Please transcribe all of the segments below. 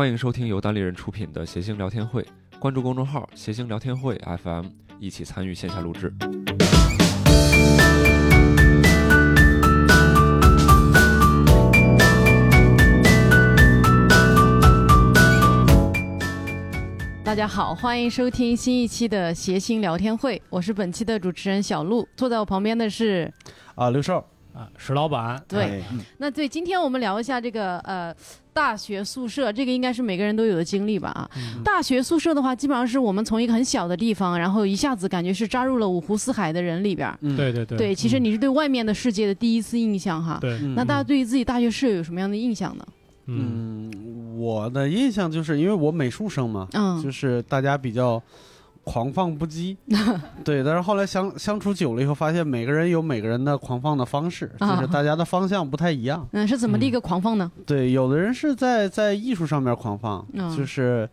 欢迎收听由单立人出品的谐星聊天会，关注公众号“谐星聊天会 FM”，一起参与线下录制。大家好，欢迎收听新一期的谐星聊天会，我是本期的主持人小鹿，坐在我旁边的是，啊，刘少，啊，石老板，对，哎。那对，今天我们聊一下这个呃大学宿舍，这个应该是每个人都有的经历吧啊。嗯。大学宿舍的话，基本上是我们从一个很小的地方，然后一下子感觉是扎入了五湖四海的人里边对对对。对，其实你是对外面的世界的第一次印象哈。对，嗯。那大家对于自己大学室友有什么样的印象呢？嗯。嗯，我的印象就是因为我美术生嘛，嗯。就是大家比较狂放不羁，对。但是后来相相处久了以后，发现每个人有每个人的狂放的方式，啊就是大家的方向不太一样。嗯，是怎么的一个狂放呢？对，有的人是在在艺术上面狂放，嗯就是。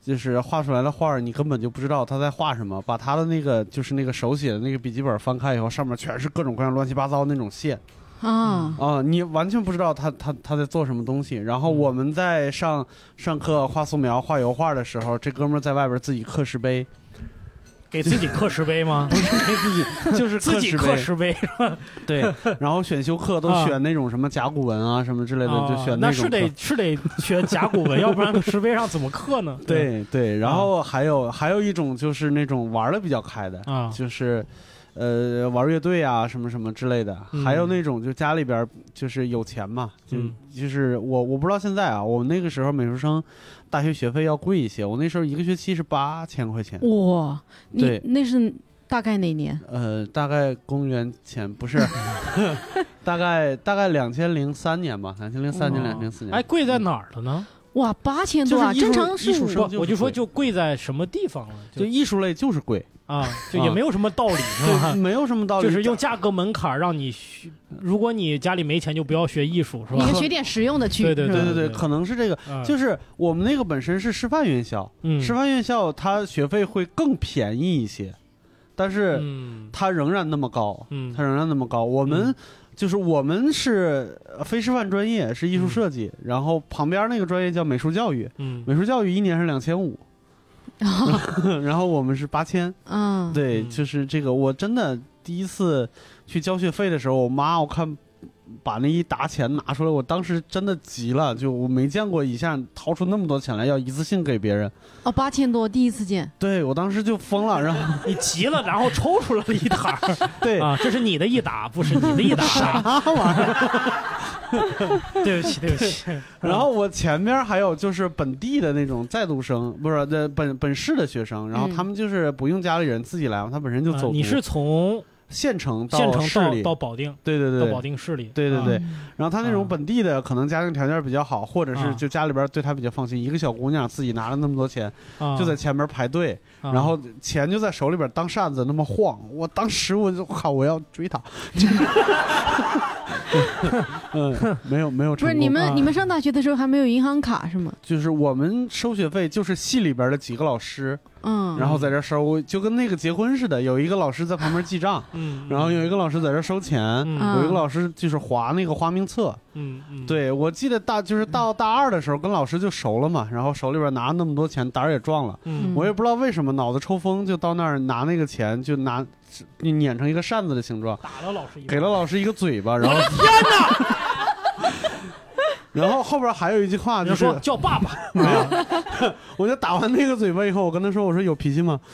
就是画出来的画儿，你根本就不知道他在画什么。把他的那个就是那个手写的那个笔记本翻开以后，上面全是各种各样乱七八糟那种线，啊，啊，你完全不知道他他他在做什么东西。然后我们在上上课画素描、画油画的时候，这哥们儿在外边自己刻石碑，给自己刻石碑吗？不是给自己就是自己刻石碑，石碑对。然后选修课都啊选那种什么甲骨文啊什么之类的，就选那种那是得。是得学甲骨文，要不然石碑上怎么刻呢？对对，然后还有还有一种就是那种玩的比较开的，啊，就是。呃，玩乐队啊，什么什么之类的，嗯还有那种就家里边就是有钱嘛，就、嗯就是我我不知道现在啊，我那个时候美术生大学学费要贵一些，我那时候一个学期是八千块钱，哇，你对那是大概哪年？呃，大概公元前不是，大概大概两千零三年吧，两千零三年、哦两千零四年，哎，贵在哪儿了呢？哇，八千多啊！正常是五艺术生，我就说就贵在什么地方了？就艺术类就是贵，啊，就也没有什么道理，是对，吧？没有什么道理，就是用价格门槛让你学，如果你家里没钱，就不要学艺术，是吧？你就？学点实用的去。对对对对对，对可能是这个，啊。就是我们那个本身是师范院校，嗯。师范院校它学费会更便宜一些，但是嗯。它仍然那么高，嗯。它仍然那么高。我们、嗯。就是我们是呃非师范专业，是艺术设计，然后旁边那个专业叫美术教育，嗯。美术教育一年是两千五，然后我们是八千。嗯，对，嗯就是这个，我真的第一次去交学费的时候，我妈我看把那一沓钱拿出来，我当时真的急了，就我没见过一下掏出那么多钱来要一次性给别人，哦，八千多，第一次见。对我当时就疯了，然后 你急了，然后抽出来了一沓 对。啊，这是你的一沓，不是你的一沓。啥玩意儿？对不起，对不起。然后我前面还有就是本地的那种在读生，不是呃本本市的学生，然后嗯他们就是不用家里人自己来嘛，他本身就走你是从县城到县城到市里，到保定，对对对。到保，定市里。对对对。啊然后他那种啊本地的，可能家庭条件比较好，或者是啊就家里边对他比较放心，一个小姑娘自己拿了那么多钱，啊就在前面排队，啊然后钱就在手里边当扇子那么晃，我当时我就靠，我要追他。嗯，没有没有不成功。是你们啊。你们上大学的时候还没有银行卡是吗？就是我们收学费，就是系里边的几个老师，嗯，然后在这收，就跟那个结婚似的，有一个老师在旁边记账，嗯，然后有一个老师在这收钱，嗯。有一个老师就是划那个花名册。嗯嗯，对我记得大就是到大二的时候跟老师就熟了嘛，然后手里边拿那么多钱，胆儿也壮了。嗯。我也不知道为什么脑子抽风，就到那儿拿那个钱，就拿碾成一个扇子的形状，打了老师一巴给了老师一个嘴巴，然后天哪！然后后边还有一句话就是说，叫爸爸，没有，我就打完那个嘴巴以后，我跟他说，我说有脾气吗？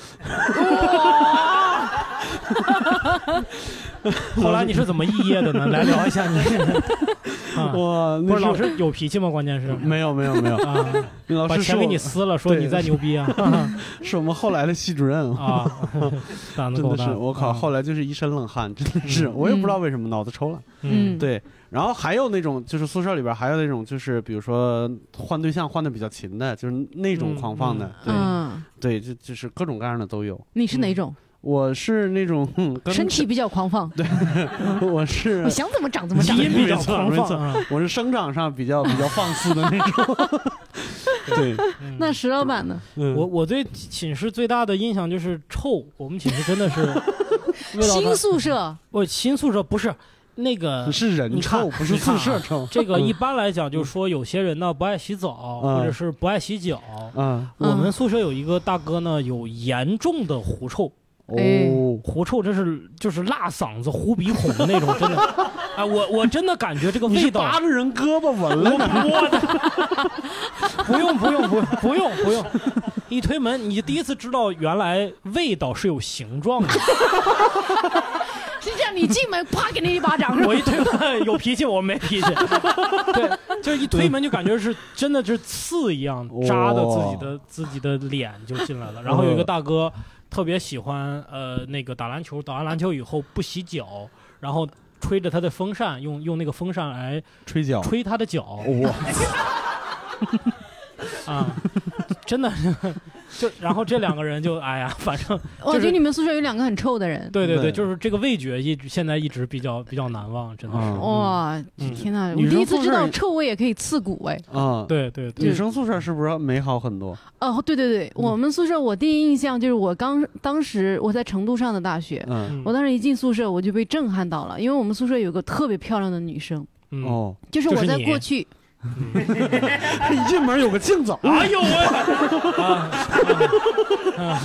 后来你是怎么肄业的呢？来聊一下你。啊，哇，那不是老师有脾气吗？关键是没有没有没有，啊，那老师把钱给你撕了，说你再牛逼啊是我们后来的系主任啊！胆子够大，真的是我靠，啊后来就是一身冷汗，真的是嗯我也不知道为什么脑子抽了。嗯对，然后还有那种就是宿舍里边还有那种就是比如说换对象换的比较勤的，就是那种狂放的，嗯，对对，就就是各种各样的都有。你是哪种？我是那种身体比较狂放，对 我是 我想怎么长怎么长基。因比较没错狂没错放啊。我是生长上比较比较放肆的那种。对，嗯那石老板呢？嗯我我对寝室最大的印象就是臭，我们寝室真的是新宿舍，不新宿舍不是那个是人臭，不是宿舍臭。这个一般来讲，就是说有些人呢不爱洗澡，嗯或者是不爱洗脚。嗯，我们宿舍有一个大哥呢，有严重的狐臭，哎哦，狐臭，这是就是辣嗓子、狐鼻孔的那种，真的。哎，我我真的感觉这个味道，扒着人胳膊闻了呢？我的，不用不用不用不用不用，一推门你第一次知道原来味道是有形状的。是这样，你进门啪给你一巴掌？我一推门有脾气，我没脾气。对，就是一推门就感觉是真的是刺一样扎的自己的自己的脸就进来了。然后有一个大哥特别喜欢呃那个打篮球，打完篮球以后不洗脚，然后吹着他的风扇，用用那个风扇来吹脚，吹他的脚。哇，啊，真的就然后这两个人就 哎呀，反正我觉得你们宿舍有两个很臭的人。对对对，就是这个味觉一直现在一直比较比较难忘，真的是。嗯。哇，嗯。天哪！我第一次知道臭味也可以刺骨哎。啊，对对对，女生宿舍是不是美好很多？哦，对对对，我们宿舍我第一印象就是我刚当时我在成都上的大学，我当时一进宿舍我就被震撼到了，因为我们宿舍有个特别漂亮的女生，嗯。哦，就是我在就是你过去，一进门有个镜子，哎呦喂！啊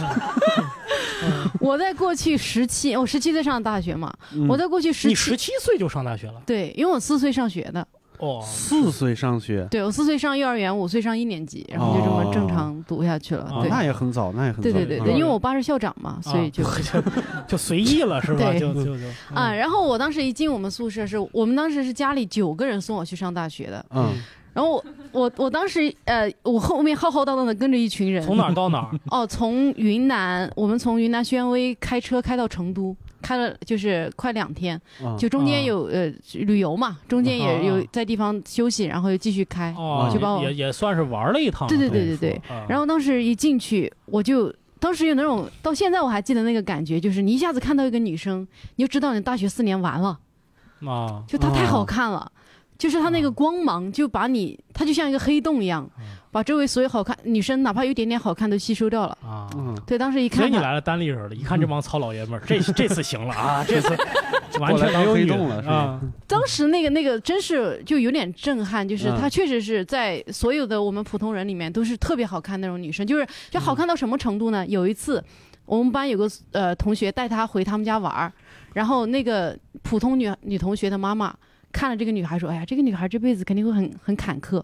我在过去十七，我十七岁上的大学嘛，嗯我在过去十你，十七岁就上大学了？对，因为我四岁上学的，哦，四岁上学，对我四岁上幼儿园，五岁上一年级，然后就这么正常读下去了，哦对。那也很早，那也很早。对对对因为我爸是校长嘛，所以就啊 就就随意了 是吧？对。就就就啊，，然后我当时一进我们宿舍是，我们当时是家里九个人送我去上大学的，嗯，然后我我我当时呃，我后面浩浩荡荡的跟着一群人，从哪儿到哪儿？哦，从云南，我们从云南宣威开车开到成都，开了就是快两天，嗯就中间啊有呃旅游嘛，中间啊也有在地方休息，然后又继续开。哦，就把我也也算是玩了一趟。对对对对对然后当时一进去，我就当时有那种到现在我还记得那个感觉，就是你一下子看到一个女生，你就知道你大学四年完了，啊，就她太好哦看了。就是她那个光芒，就把你，她就像一个黑洞一样，嗯。把周围所有好看女生，哪怕有一点点好看都吸收掉了。啊。嗯，对，当时一看她，所以你来了单立人了，一看这帮糙老爷们儿，这 这次行了啊，这次完全没有洞了是吧？啊，当时那个那个真是就有点震撼，就是嗯。她确实是在所有的我们普通人里面都是特别好看那种女生，就是就好看到什么程度呢？有一次我们班有个呃同学带她回他们家玩儿，然后那个普通女女同学的妈妈看了这个女孩说：“哎呀，这个女孩这辈子肯定会很很坎坷。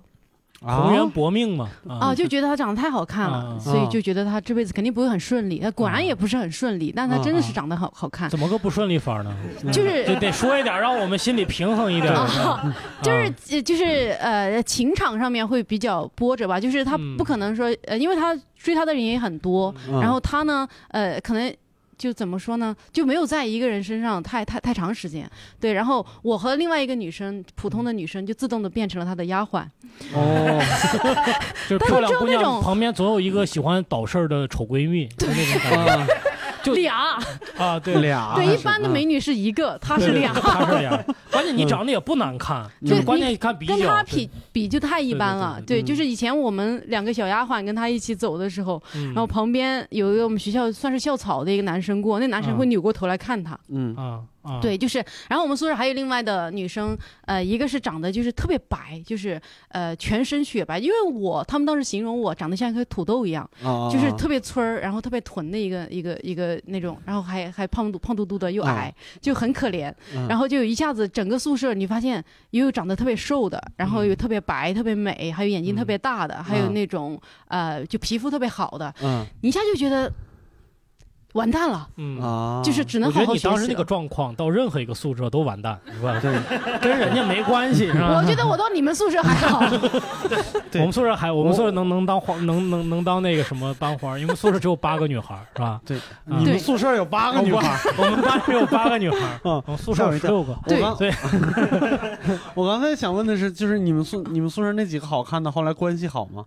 红颜啊，薄命嘛啊，就觉得她长得太好看了，啊所以就觉得她这辈子肯定不会很顺利。她果然也不是很顺利，但她真的是长得好好看，怎么个不顺利法呢？就是就得说一点，让我们心里平衡一点。啊，就是呃就是呃，情场上面会比较波折吧，就是他嗯。不可能说呃，因为她追她的人也很多，嗯。然后她呢呃可能。就怎么说呢？就没有在一个人身上太太太长时间，对。然后我和另外一个女生，普通的女生，就自动的变成了他的丫鬟。哦，就是漂亮姑娘旁边总有一个喜欢捣事儿的丑闺蜜，就那种感觉 俩，啊，对对，俩对一般的美女是一个，她是俩，她是俩。关键你长得也不难看，就是关键看比较。跟她比比就太一般了。对对，就是以前我们两个小丫鬟跟她一起走的时候，嗯，然后旁边有一个我们学校算是校草的一个男生过，那男生会扭过头来看她。嗯啊啊，对，就是，然后我们宿舍还有另外的女生，呃，一个是长得就是特别白，就是呃全身雪白，因为我他们当时形容我长得像一颗土豆一样，啊，就是特别村儿，然后特别屯的一个一个一个那种，然后还还胖嘟胖嘟嘟的又矮，就很可怜。嗯。然后就一下子整个宿舍，你发现也有长得特别瘦的，然后有特别白、特别美，还有眼睛特别大的，还有嗯。那种呃就皮肤特别好的，嗯。你一下就觉得完蛋了，嗯。啊，就是只能好好学习了你当时那个状况，到任何一个宿舍都完蛋，是吧？对跟人家没关系，是吧？我觉得我到你们宿舍还好。对我们宿舍还，我们宿舍能能当花，能能能当那个什么班花，因为宿舍只有八个女孩，是吧？对，嗯你们宿舍有八个女孩，我们班只有八个女孩，嗯 我们宿舍有十六个。对对，我刚才想问的是，就是你们宿你们宿舍那几个好看的，后来关系好吗？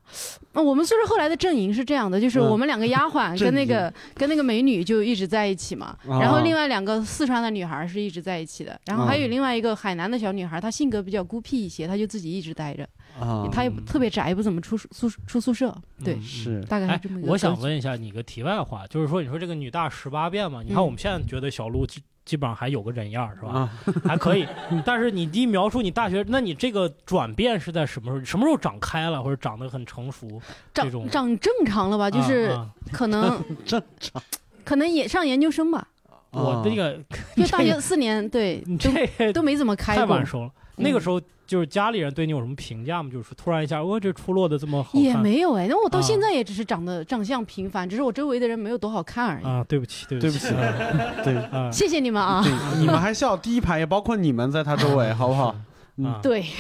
呃我们宿舍后来的阵营是这样的，就是嗯我们两个丫鬟跟那个跟那个美女就一直在一起嘛，啊然后另外两个四川的女孩是一直在一起的，然后还有嗯另外一个海南的小女孩，她性格比较孤僻一些，她就自己一直待着，啊，她也特别宅，不怎么出宿出宿舍，对嗯，是哎大概是这么一，个。我想，问一下你个题外话，就是说，你说这个女大十八变嘛？你看嗯我们现在觉得小鹿基基本上还有个人样儿是吧？啊，还可以。但是你一描述你大学，那你这个转变是在什么时候？什么时候长开了，或者长得很成熟？这种长长正常了吧？就是啊啊可能 正常。可能也上研究生吧，啊我这个就大学四年，对，这都没怎么开过太晚，熟了。那个嗯时候就是家里人对你有什么评价吗？就是说突然一下，哇，这出落的这么好也没有哎。那我到啊现在也只是长得长相平凡，只是我周围的人没有多好看而已。啊，对不起，对对不起啊对啊，谢谢你们啊！对，你们还笑第一排，也包括你们在他周围，好不好？嗯啊，对，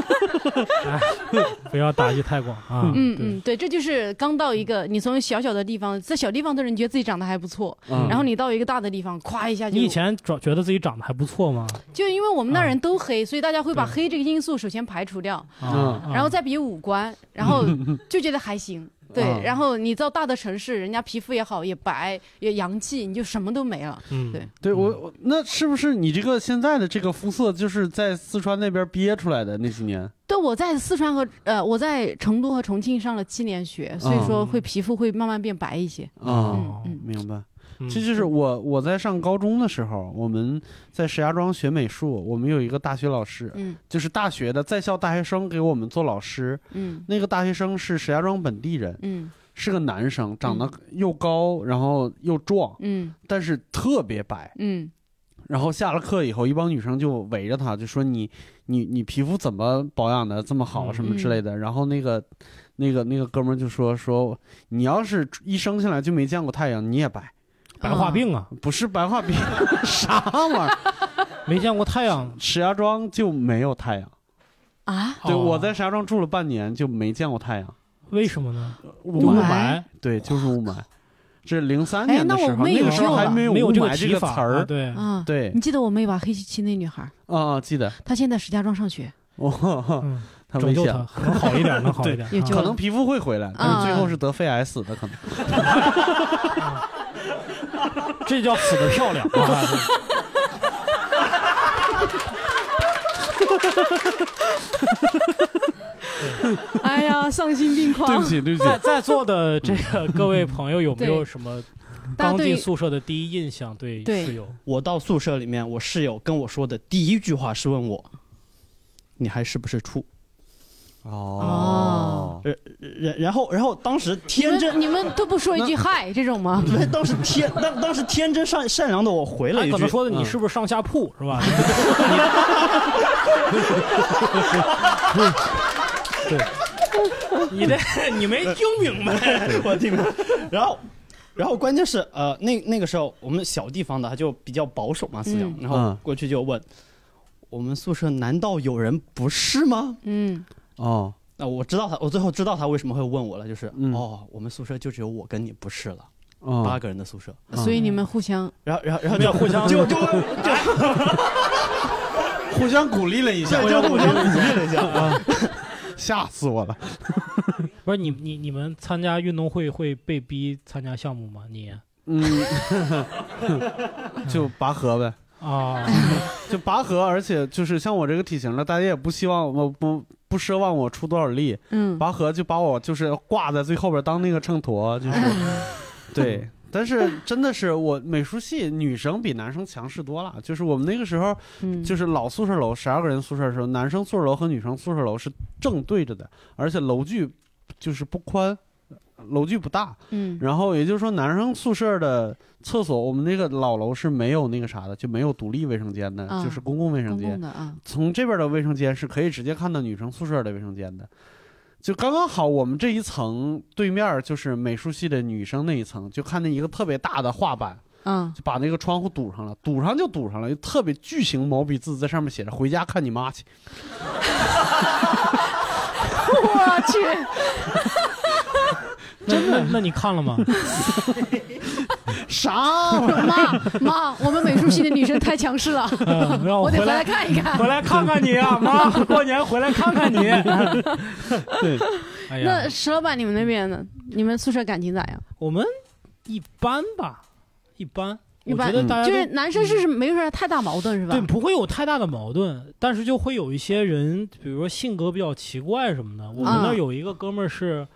不要打击太广啊。嗯嗯，对，这就是刚到一个你从小小的地方，在小地方的人觉得自己长得还不错，嗯然后你到一个大的地方，咵一下就你以前长觉得自己长得还不错吗？就因为我们那人都黑，所以大家会把黑这个因素首先排除掉，啊，然后再比五官，然后就觉得还行。对啊，然后你到大的城市，人家皮肤也好，也白，也洋气，你就什么都没了。嗯，对对我我那是不是你这个现在的这个肤色，就是在四川那边憋出来的那几年？对，我在四川和呃，我在成都和重庆上了七年学，所以说会皮肤会慢慢变白一些。嗯嗯嗯明白。嗯这就是我我在上高中的时候，我们在石家庄学美术，我们有一个大学老师，嗯就是大学的在校大学生给我们做老师。嗯那个大学生是石家庄本地人，嗯是个男生，长得又高，然后又壮，嗯但是特别白。嗯然后下了课以后，一帮女生就围着他，就说你你你皮肤怎么保养的这么好，嗯什么之类的。然后那个那个那个哥们儿就说说，你要是一生下来就没见过太阳，你也白，白化病啊，不是白化病，啥玩意儿？没见过太阳。石家庄就没有太阳。啊，对，哦我在石家庄住了半年就没见过太阳，为什么呢？雾雾霾霾对，就是雾霾。这是零三哎那我年的时候，那个时候还没有雾霾这个词儿啊。对，啊，对你记得我妹吧？黑漆漆那女孩，啊，记得，她现在石家庄上学，哦，嗯，他危险拯救他，能好一点，能好一点。可能皮肤会回来，但是最后是得肺癌死的，可能。这叫死的漂亮啊！哎呀，丧心病狂。对不起，对不起在，在座的这个 各位朋友有没有对什么刚进宿舍的第一印象？对对室友，我到宿舍里面，我室友跟我说的第一句话是问我：“你还是不是处哦，然然后，然后当时天真们，你们都不说一句嗨这种吗？不是当时天当当时天真善善良的我回了一句怎么说的你嗯是不是上下铺是吧？对，你这你没听明白。我听了，然后。然后关键是，呃，那那个时候我们小地方的他就比较保守嘛思想，嗯然后过去就问，我们宿舍难道有人不是吗？嗯，哦，那我知道他，我最后知道他为什么会问我了，就是、嗯。哦，我们宿舍就只有我跟你不是了，哦，八个人的宿舍，所以你们互相然后然后然后就互相就就 互相鼓励了一下，就就互相鼓励了一下，啊，吓死我了。不是你你你们参加运动会会被逼参加项目吗？你？嗯，就拔河呗，啊，就拔河，而且就是像我这个体型的，大家也不希望我不不奢望我出多少力，嗯拔河就把我就是挂在最后边当那个秤砣，就是 对。但是真的是我美术系女生比男生强势多了，就是我们那个时候嗯，就是老宿舍楼十二个人宿舍的时候，男生宿舍楼和女生宿舍楼是正对着的，而且楼距就是不宽，楼距不大。嗯然后也就是说，男生宿舍的厕所，我们那个老楼是没有那个啥的，就没有独立卫生间的，啊就是公共卫生公间。从这边的卫生间是可以直接看到女生宿舍的卫生间的。就刚刚好，我们这一层对面就是美术系的女生那一层，就看见一个特别大的画板，嗯，就把那个窗户堵上了，堵上就堵上了，就特别巨型毛笔字在上面写着“回家看你妈去 我去，真的？那你看了吗？”，啥玩意儿？妈妈，我们美术系的女生太强势了，嗯让我我得回来看一看。回来看看你啊，妈，过年回来看看你。对，哎呀那，石老板，你们那边呢？你们宿舍感情咋样？我们一般吧，一般。我一般觉得大家就是男生是是没有啥太大矛盾是吧对，？不会有太大的矛盾，但是就会有一些人，比如说性格比较奇怪什么的。我们那有一个哥们儿是，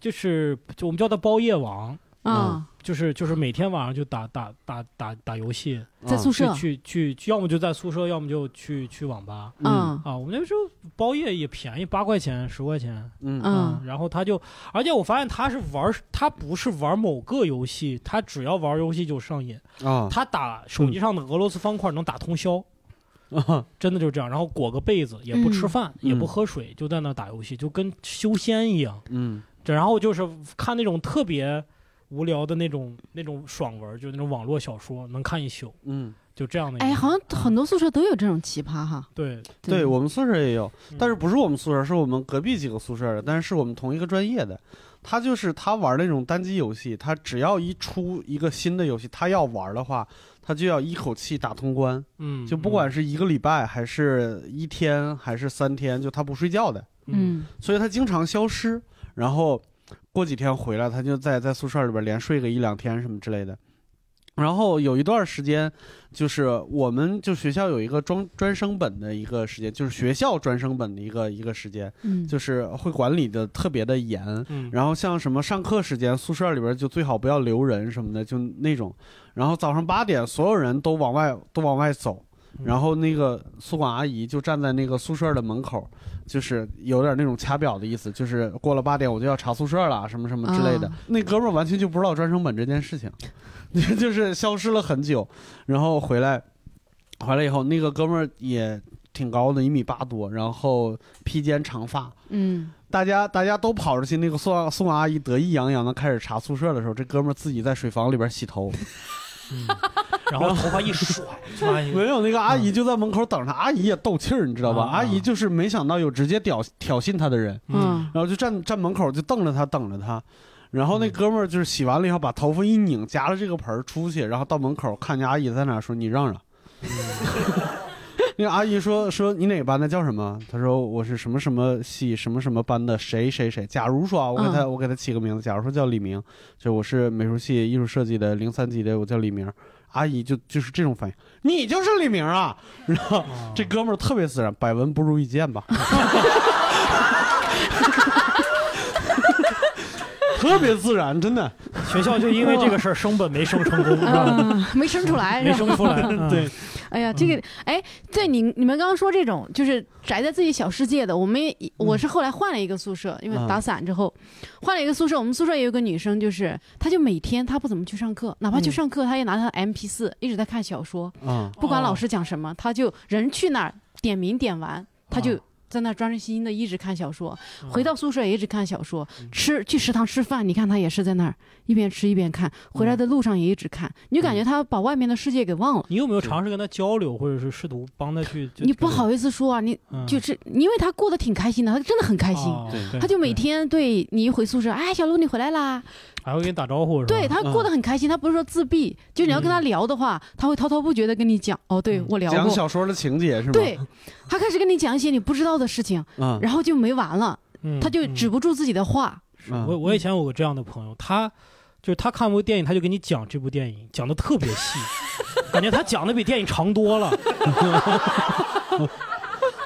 就是就我们叫他包夜王，啊，就是就是每天晚上就打打打打打游戏，在宿舍，去去去，要么就在宿舍，要么就去去网吧。嗯啊，我们那时候包夜也便宜，八块钱、十块钱。嗯嗯然后他就，而且我发现他是玩，他不是玩某个游戏，他只要玩游戏就上瘾。啊他打手机上的俄罗斯方块能打通宵，啊真的就是这样。然后裹个被子，也不吃饭，嗯也不喝水，就在那打游戏，就跟修仙一样。嗯这然后就是看那种特别无聊的那种那种爽文，就是那种网络小说，能看一宿，嗯，就这样的。哎，好像很多宿舍都有这种奇葩哈。对，对我们宿舍也有，嗯但是不是我们宿舍，是我们隔壁几个宿舍的，但是是我们同一个专业的。他就是他玩那种单机游戏，他只要一出一个新的游戏，他要玩的话，他就要一口气打通关，嗯，就不管嗯是一个礼拜还是一天还是三天，就他不睡觉的，嗯所以他经常消失，然后过几天回来，他就在在宿舍里边连睡个一两天什么之类的。然后有一段时间，就是我们就学校有一个专专升本的一个时间，就是学校专升本的一个一个时间，嗯，就是会管理的特别的严。嗯，然后像什么上课时间，宿舍里边就最好不要留人什么的，就那种。然后早上八点，所有人都往外都往外走，嗯然后那个宿管阿姨就站在那个宿舍的门口，就是有点那种掐表的意思，就是过了八点我就要查宿舍了，什么什么之类的。啊。那哥们儿完全就不知道专升本这件事情，就是消失了很久，然后回来，回来以后，那个哥们儿也挺高的，一米八多，然后披肩长发。嗯，大家大家都跑出去，那个宋宋阿姨得意洋洋的开始查宿舍的时候，这哥们儿自己在水房里边洗头，嗯。然后头发一甩，没有那个阿姨就在门口等着他，阿姨也斗气儿，你知道吧？啊阿姨就是没想到有直接挑挑衅他的人，嗯。然后就站站门口就瞪着他等着他，然后那哥们儿就是洗完了以后把头发一拧，夹着这个盆儿出去，然后到门口看见阿姨在那儿说：“你让让。”那个阿姨说说你哪个班的叫什么？他说我是什么什么系什么什么班的谁谁谁。假如说啊，我给他、嗯我给他起个名字，假如说叫李明，就我是美术系艺术设计的零三级的，我叫李明。阿姨就就是这种反应，你就是李明啊！然后啊这哥们儿特别自然，百闻不如一见吧，特别自然，真的。学校就因为这个事儿升本没升成功，没升出来，没升出来，嗯。对，哎呀，这个哎，在你你们刚刚说这种就是宅在自己小世界的，我们也我是后来换了一个宿舍，因为打伞之后换了一个宿舍，我们宿舍也有个女生，就是她就每天她不怎么去上课，哪怕去上课，她也拿她的 M P 四一直在看小说，嗯。不管老师讲什么，她就人去那儿点名点完，她就啊在那儿专注心的一直看小说，嗯回到宿舍也一直看小说，吃去食堂吃饭，你看他也是在那儿一边吃一边看，回来的路上也一直看，你就感觉他把外面的世界给忘了。你有没有尝试跟他交流，或者是试图帮他去？你不好意思说啊，你嗯就是因为他过得挺开心的，他真的很开心。哦他就每天对你一回宿舍，哎，小卢你回来啦。还会跟你打招呼，是吧？对他过得很开心，他不是说自闭，就你要跟他聊的话，他会滔滔不绝的跟你讲。哦，对嗯我聊过，讲小说的情节是吗？对，他开始跟你讲一些你不知道的事情，嗯，然后就没完了，嗯，他就嗯止不住自己的话。嗯我我以前有个这样的朋友，他就是他看部电影，他就给你讲这部电影，讲的特别细，感觉他讲的比电影长多了。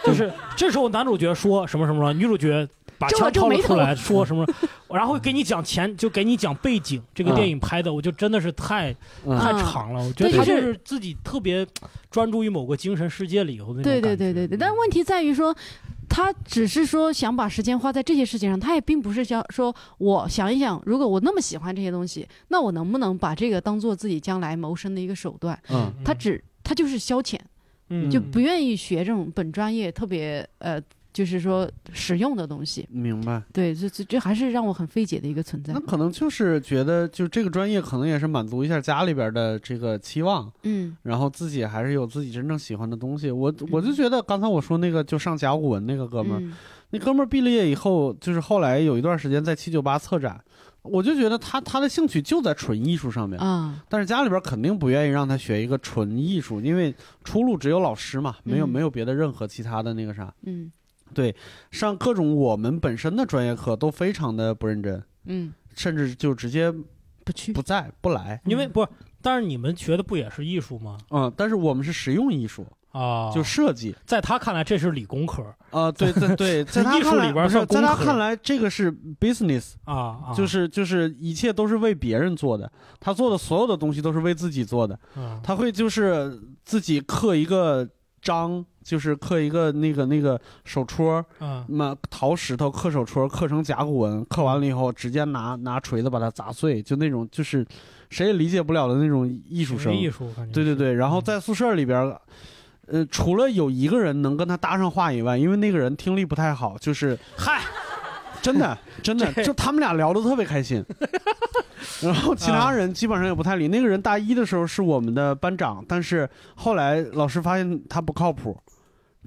就是这时候男主角说什么什么了，女主角把枪掏了出来，说什么，然后给你讲前，就给你讲背景，这个嗯电影拍的，我就真的是太嗯太嗯长了。我觉得他就是是自己特别专注于某个精神世界里以后的那种对对对对对，但问题在于说。他只是说想把时间花在这些事情上，他也并不是想说，我想一想，如果我那么喜欢这些东西，那我能不能把这个当做自己将来谋生的一个手段？嗯他只他就是消遣，嗯就不愿意学这种本专业特别呃，就是说实用的东西。明白。对，这这这还是让我很费解的一个存在那。可能就是觉得，就这个专业可能也是满足一下家里边的这个期望，嗯然后自己还是有自己真正喜欢的东西。我我就觉得刚才我说那个就上甲骨文那个哥们儿，嗯那哥们儿毕了业以后，就是后来有一段时间在七九八策展，我就觉得他他的兴趣就在纯艺术上面，啊，但是家里边肯定不愿意让他学一个纯艺术，因为出路只有老师嘛，没有嗯。没有别的任何其他的那个啥，嗯。上各种我们本身的专业课都非常的不认真，嗯，甚至就直接不去不在不来。因为不是，但是你们学的不也是艺术吗？嗯，但是我们是实用艺术，啊，就设计。在他看来这是理工科。啊、对对对，在他艺术看来里边不是在他看来，这个是 business，啊，啊。就是就是一切都是为别人做的，他做的所有的东西都是为自己做的。啊他会就是自己刻一个章，就是刻一个那个那个手戳，嗯。那淘石头刻手戳，刻成甲骨文，刻完了以后直接拿拿锤子把它砸碎，就那种就是谁也理解不了的那种艺术生。艺术对对对，然后在宿舍里边儿，呃，除了有一个人能跟他搭上话以外，因为那个人听力不太好，就是嗨，真的真的，就他们俩聊得特别开心。然后其他人基本上也不太理。那个人大一的时候是我们的班长，但是后来老师发现他不靠谱，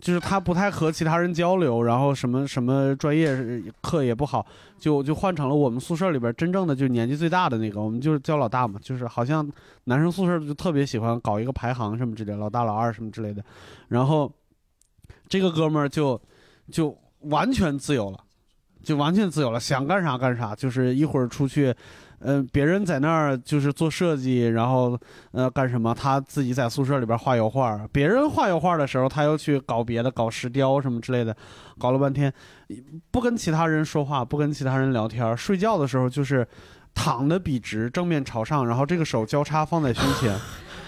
就是他不太和其他人交流，然后什么什么专业课也不好，就就换成了我们宿舍里边真正的就年纪最大的那个，我们就是叫老大嘛，就是好像男生宿舍就特别喜欢搞一个排行什么之类，老大老二什么之类的，然后这个哥们儿就就完全自由了。就完全自由了，想干啥干啥，就是一会儿出去，嗯，别人在那儿就是做设计，然后呃干什么，他自己在宿舍里边画油画，别人画油画的时候，他又去搞别的，搞石雕什么之类的，搞了半天，不跟其他人说话，不跟其他人聊天，睡觉的时候就是躺的笔直，正面朝上，然后这个手交叉放在胸前，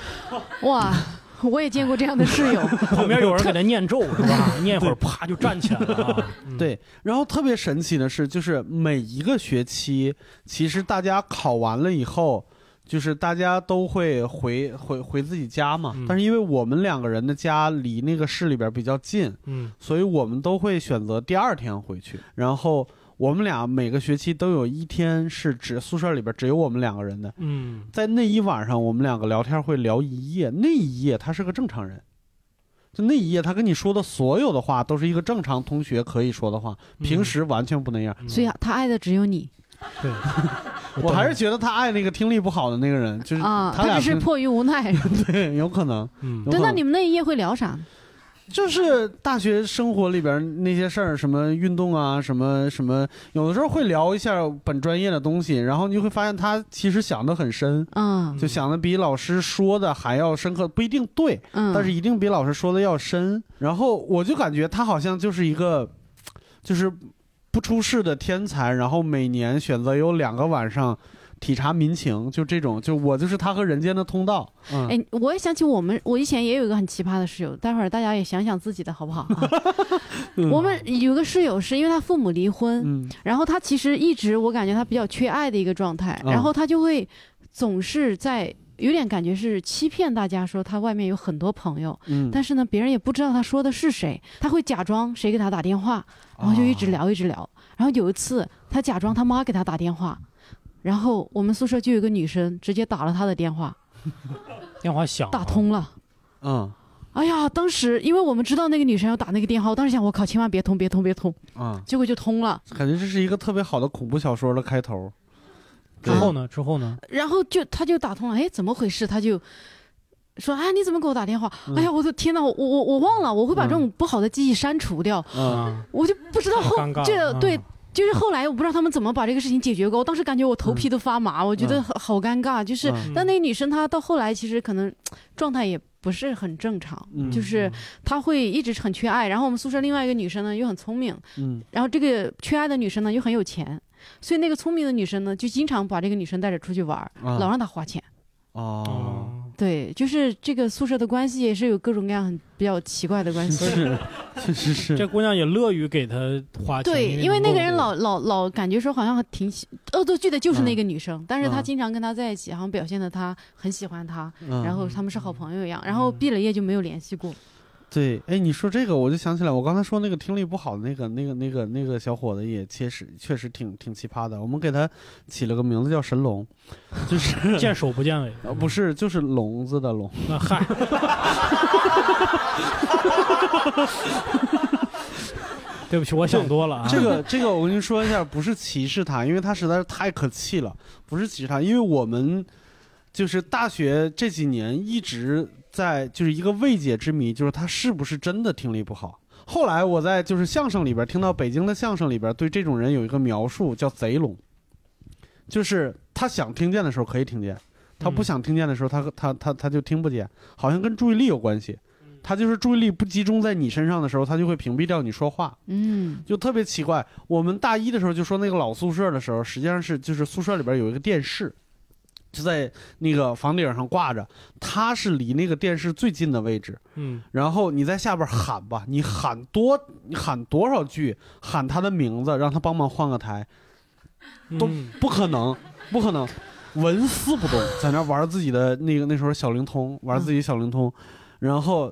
哇，我也见过这样的室友。旁边有人给他念咒是吧？念一会儿啪就站起来了啊。嗯，对，然后特别神奇的是，就是每一个学期，其实大家考完了以后，就是大家都会回回回自己家嘛。嗯但是因为我们两个人的家离那个市里边比较近，嗯所以我们都会选择第二天回去。然后我们俩每个学期都有一天是只宿舍里边只有我们两个人的，嗯在那一晚上，我们两个聊天会聊一夜。那一夜他是个正常人，就那一夜他跟你说的所有的话都是一个正常同学可以说的话，平时完全不那样。嗯所以啊他爱的只有你对，我还是觉得他爱那个听力不好的那个人，就是啊，他只是迫于无奈。对，有可能。嗯对，那你们那一夜会聊啥？就是大学生活里边那些事儿，什么运动啊，什么什么，有的时候会聊一下本专业的东西，然后你会发现他其实想的很深，嗯就想的比老师说的还要深刻，不一定对，嗯，但是一定比老师说的要深。然后我就感觉他好像就是一个，就是不出世的天才，然后每年选择有两个晚上体察民情，就这种，就我就是他和人间的通道。嗯，哎，我也想起我们，我以前也有一个很奇葩的室友，待会儿大家也想想自己的好不好啊？我们有个室友是因为他父母离婚，嗯。然后他其实一直我感觉他比较缺爱的一个状态，嗯。然后他就会总是在有点感觉是欺骗大家说他外面有很多朋友，嗯，但是呢别人也不知道他说的是谁，他会假装谁给他打电话，然后就一直聊一直聊，然后有一次他假装他妈给他打电话，然后我们宿舍就有个女生直接打了他的电话，电话响打通了。嗯哎呀，当时因为我们知道那个女生要打那个电话，我当时想，我靠，千万别通，别通，别通，嗯，结果就通了。感觉这是一个特别好的恐怖小说的开头。之后呢？之后呢？然后就他就打通了，哎，怎么回事？他就说，哎，你怎么给我打电话？嗯哎呀，我的天呐，我我我忘了，我会把这种不好的记忆删除掉，嗯啊，我就不知道后这对。就是后来我不知道他们怎么把这个事情解决过，我当时感觉我头皮都发麻，我觉得嗯。好好尴尬。就是，嗯。但那个女生她到后来其实可能状态也不是很正常，嗯。就是她会一直很缺爱。然后我们宿舍另外一个女生呢又很聪明，嗯。然后这个缺爱的女生呢又很有钱，所以那个聪明的女生呢就经常把这个女生带着出去玩老让她花钱。哦，哦，对，就是这个宿舍的关系也是有各种各样很比较奇怪的关系。是，确实是。这姑娘也乐于给他花钱，对，因为那个人老老老感觉说好像挺喜恶作剧的，就是那个女生，但是他嗯经常跟他在一起，好像表现的他很喜欢他，嗯然后他们是好朋友一样，然后毕了业就没有联系过。对，哎，你说这个，我就想起来，我刚才说那个听力不好的那个、那个、那个、那个小伙子，也确实确实挺挺奇葩的。我们给他起了个名字叫神龙，就是 见首不见尾，呃不是，就是聋子的聋。那嗨，对不起，我想多了啊。这个这个，我跟你说一下，不是歧视他，因为他实在是太可气了。不是歧视他，因为我们就是大学这几年一直在就是一个未解之谜，就是他是不是真的听力不好。后来我在就是相声里边听到北京的相声里边对这种人有一个描述，叫贼聋，就是他想听见的时候可以听见，他不嗯想听见的时候他他他他就听不见，好像跟注意力有关系。他就是注意力不集中在你身上的时候，他就会屏蔽掉你说话，嗯就特别奇怪。我们大一的时候就说那个老宿舍的时候，实际上是就是宿舍里边有一个电视，就在那个房顶上挂着，它是离那个电视最近的位置。嗯，然后你在下边喊吧，你喊多，你喊多少句，喊他的名字，让他帮忙换个台，都嗯不可能，不可能，纹丝不动，在那玩自己的那个那时候小灵通，玩自己小灵通，然后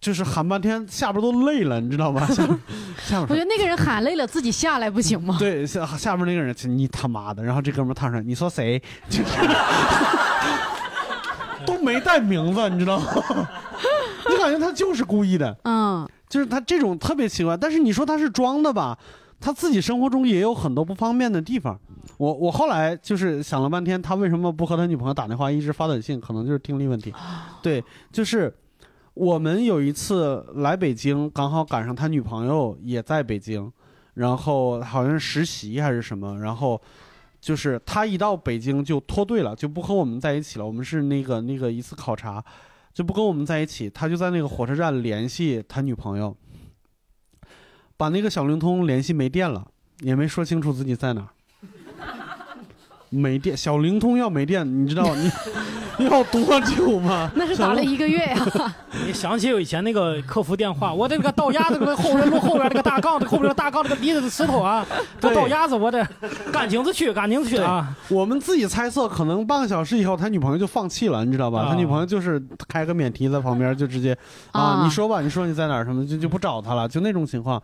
就是喊半天，下边都累了，你知道吗？下边下边我觉得那个人喊累了，自己下来不行吗？对下下边那个人，你他妈的，然后这哥们儿踏上，你说谁？就是 都没带名字，你知道吗？你感觉他就是故意的。嗯就是他这种特别奇怪，但是你说他是装的吧，他自己生活中也有很多不方便的地方。我我后来就是想了半天，他为什么不和他女朋友打电话，一直发短信，可能就是听力问题。对，就是我们有一次来北京，刚好赶上他女朋友也在北京，然后好像实习还是什么，然后。就是他一到北京就脱队了，就不和我们在一起了。我们是那个那个一次考察，就不跟我们在一起。他就在那个火车站联系他女朋友，把那个小灵通联系没电了，也没说清楚自己在哪儿。没电，小灵通要没电，你知道 你要多久吗？那是打了一个月呀、你想起有以前那个客服电话，我这个倒鸭子，这个后边路后边这个大杠，子后边这个大杠，这个离着石头啊，这对倒鸭子，我得赶紧子去，赶紧子去啊！我们自己猜测，可能半个小时以后，他女朋友就放弃了，你知道吧？啊他女朋友就是开个免提在旁边，就直接啊，啊你说吧，你说你在哪儿什么，就就不找他了，就那种情况。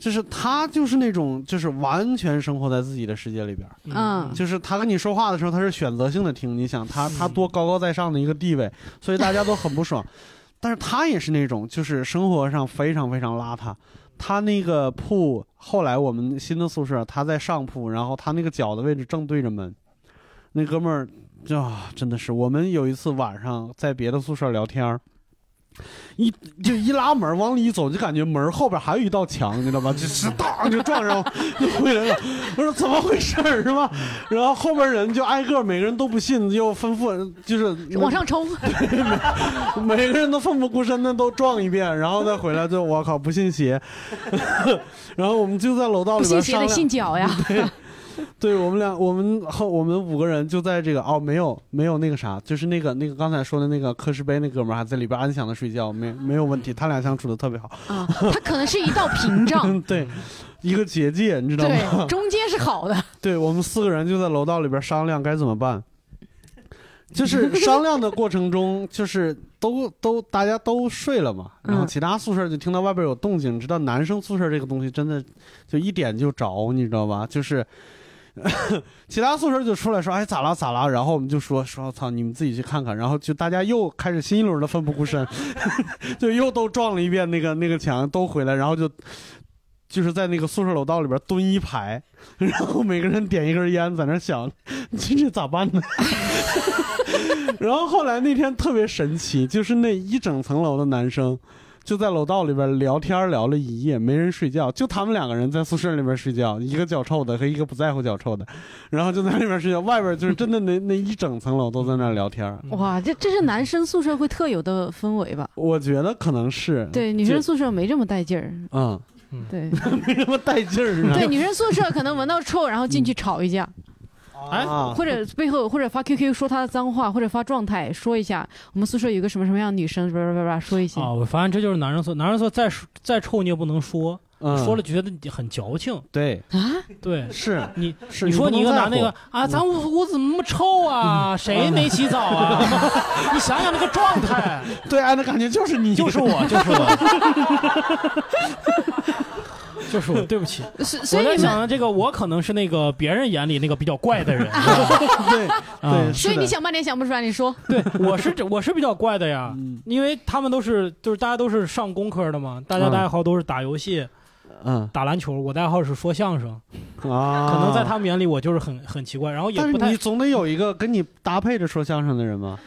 就是他就是那种就是完全生活在自己的世界里边，嗯就是他跟你说话的时候，他是选择性的听。你想他他多高高在上的一个地位，所以大家都很不爽。但是他也是那种就是生活上非常非常邋遢。他那个铺后来我们新的宿舍，他在上铺，然后他那个脚的位置正对着门。那哥们儿就、啊、真的是，我们有一次晚上在别的宿舍聊天儿一就一拉门往里一走，就感觉门后边还有一道墙，你知道吧？就是当就撞上就回来了。我说怎么回事儿是吧？然后后边人就挨个，每个人都不信，就吩咐就是往上冲，每个人都奋不顾身的都撞一遍，然后再回来就我靠不信邪，然后我们就在楼道不里边商量信邪得信。脚呀。对我们俩，我们后我们五个人就在这个哦，没有没有那个啥，就是那个那个刚才说的那个科室杯那哥们儿还在里边安详的睡觉，没没有问题，他俩相处的特别好。啊，他可能是一道屏障，嗯，对，一个结界，你知道吗？对，中间是好的。对我们四个人就在楼道里边商量该怎么办。就是商量的过程中，就是都都大家都睡了嘛，然后嗯其他宿舍就听到外边有动静，知道男生宿舍这个东西真的就一点就着，你知道吧？就是 其他宿舍就出来说，哎咋了咋了，然后我们就说说操你们自己去看看，然后就大家又开始新一轮的奋不顾身，就又都撞了一遍那个那个墙，都回来，然后就就是在那个宿舍楼道里边蹲一排，然后每个人点一根烟，在那想这这咋办呢？然后后来那天特别神奇，就是那一整层楼的男生。就在楼道里边聊天聊了一夜，没人睡觉，就他们两个人在宿舍里边睡觉，一个脚臭的和一个不在乎脚臭的，然后就在那边睡觉，外边就是真的那那一整层楼都在那聊天。哇，这这是男生宿舍会特有的氛围吧？我觉得可能是对，女生宿舍没这么带劲儿。嗯，对 没什么带劲儿呢。对，女生宿舍可能闻到臭，然后进去吵一架，哎啊或者背后或者发 QQ 说他的脏话，或者发状态说一下我们宿舍有个什么什么样的女生，叭叭叭叭说一下。啊，我发现这就是男人宿，男人宿再再臭你也不能说，嗯，说了觉得你很矫情。对，啊，对。是。你，是，你说你一个男那个个，啊，咱屋屋子怎么那么臭啊？谁没洗澡啊？你想想那个状态，对，啊，那感觉就是你，就是我，就是我，就是我，对不起。所所我在以想这个，我可能是那个别人眼里那个比较怪的人。对 啊。对，所以你想半天想不出来，你说。对，我是我是比较怪的呀，嗯。因为他们都是就是大家都是上工科的嘛，大家的嗯爱好都是打游戏、嗯。打篮球，我的爱好是说相声，啊，可能在他们眼里我就是很很奇怪，然后也不太你总得有一个跟你搭配着说相声的人吧？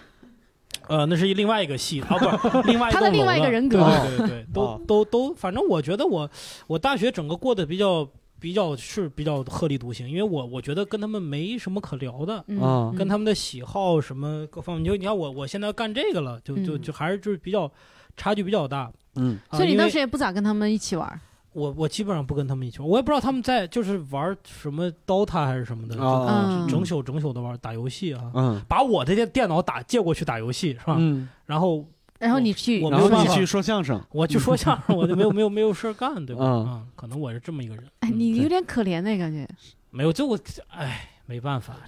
呃，那是一另外一个系啊，不是另外一他的另外一个人格对对对对，都哦都都，反正我觉得我我大学整个过得比较比较是比较鹤立独行，因为我我觉得跟他们没什么可聊的，嗯啊跟他们的喜好什么各方面，你就你看我我现在干这个了，就就嗯就还是就是比较差距比较大。嗯啊所以你当时也不咋跟他们一起玩儿我我基本上不跟他们一起玩，我也不知道他们在就是玩什么 DOTA 还是什么的，啊嗯整宿整宿的玩打游戏啊，嗯把我的电电脑打借过去打游戏是吧？嗯，然后然后你去我没有办法你去说相声，我去说相声，我就没有没有没有事儿干，对吧？嗯啊，可能我是这么一个人，哎，你有点可怜那感觉。没有就我哎没办法，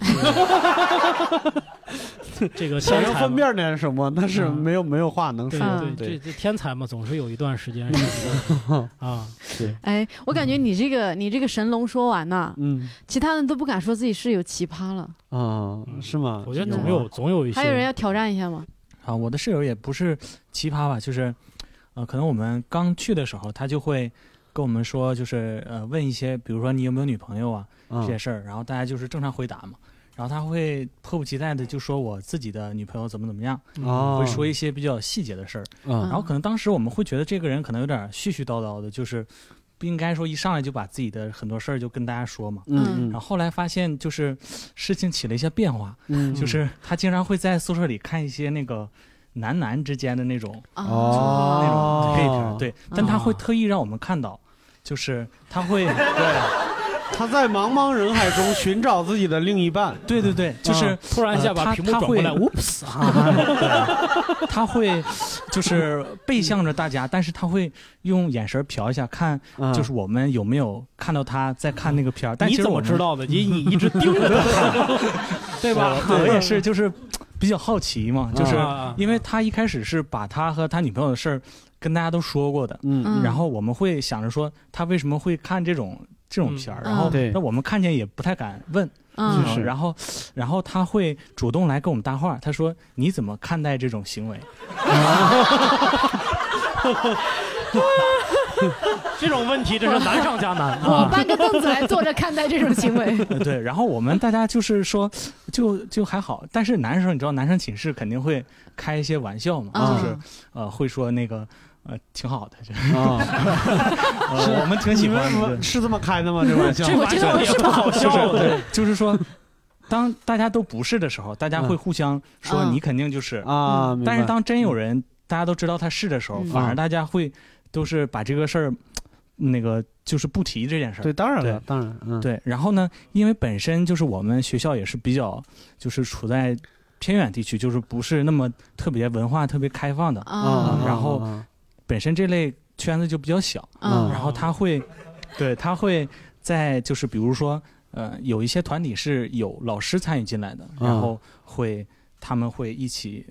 这个 这个想天才嘛。要分辨点什么，但是嗯。没有没有话能说。嗯对，这这天才嘛，总是有一段时间。是啊，哎，我感觉你这个你这个神龙说完呐，嗯。其他人都不敢说自己是有奇葩了。啊，是吗？我觉得总有总有一些。还有人要挑战一下吗？啊，我的室友也不是奇葩吧，就是，呃，可能我们刚去的时候，他就会跟我们说，就是呃，问一些，比如说你有没有女朋友啊这些嗯事儿，然后大家就是正常回答嘛。然后他会迫不及待的就说我自己的女朋友怎么怎么样，啊，会说一些比较细节的事儿。嗯。然后可能当时我们会觉得这个人可能有点絮絮叨叨的，就是不应该说一上来就把自己的很多事儿就跟大家说嘛。嗯然后后来发现就是事情起了一些变化，嗯。就是他经常会在宿舍里看一些那个男男之间的那种哦。那哦种 gay 片儿，对，但他会特意让我们看到，就是他会对，他在茫茫人海中寻找自己的另一半。对对对，就是突然一下把屏幕转过来，oops 他会就是背向着大家，但是他会用眼神瞟一下，看嗯就是我们有没有看到他在看那个片儿。但你怎其实我们么知道的？你你一直盯着他看，对吧？我我也是，就是比较好奇嘛，就是啊因为他一开始是把他和他女朋友的事儿跟大家都说过的，嗯。嗯。然后我们会想着说他为什么会看这种这种片儿，嗯。然后对。那我们看见也不太敢问，嗯。是然后然后他会主动来跟我们搭话，他说你怎么看待这种行为？这种问题真是难上加难。我啊！搬个凳子来坐着看待这种行为。呃 对，然后我们大家就是说就就还好，但是男生你知道男生寝室肯定会开一些玩笑嘛，啊就是呃会说那个呃挺好的，这啊，呃我们挺喜欢的。是这么开的吗？这玩笑？这玩笑也不好笑 就是的，对，就是说，当大家都不是的时候，大家会互相说嗯。你肯定就是，啊，但是当真有人大家都知道他是的时候，嗯。反而大家会都是把这个事儿，那个就是不提这件事儿。对，当然了，当然，嗯，对，然后呢，因为本身就是我们学校也是比较，就是处在偏远地区，就是不是那么特别文化特别开放的，啊然后啊本身这类圈子就比较小，嗯然后他会，对他会在就是比如说，呃，有一些团体是有老师参与进来的，嗯。然后会他们会一起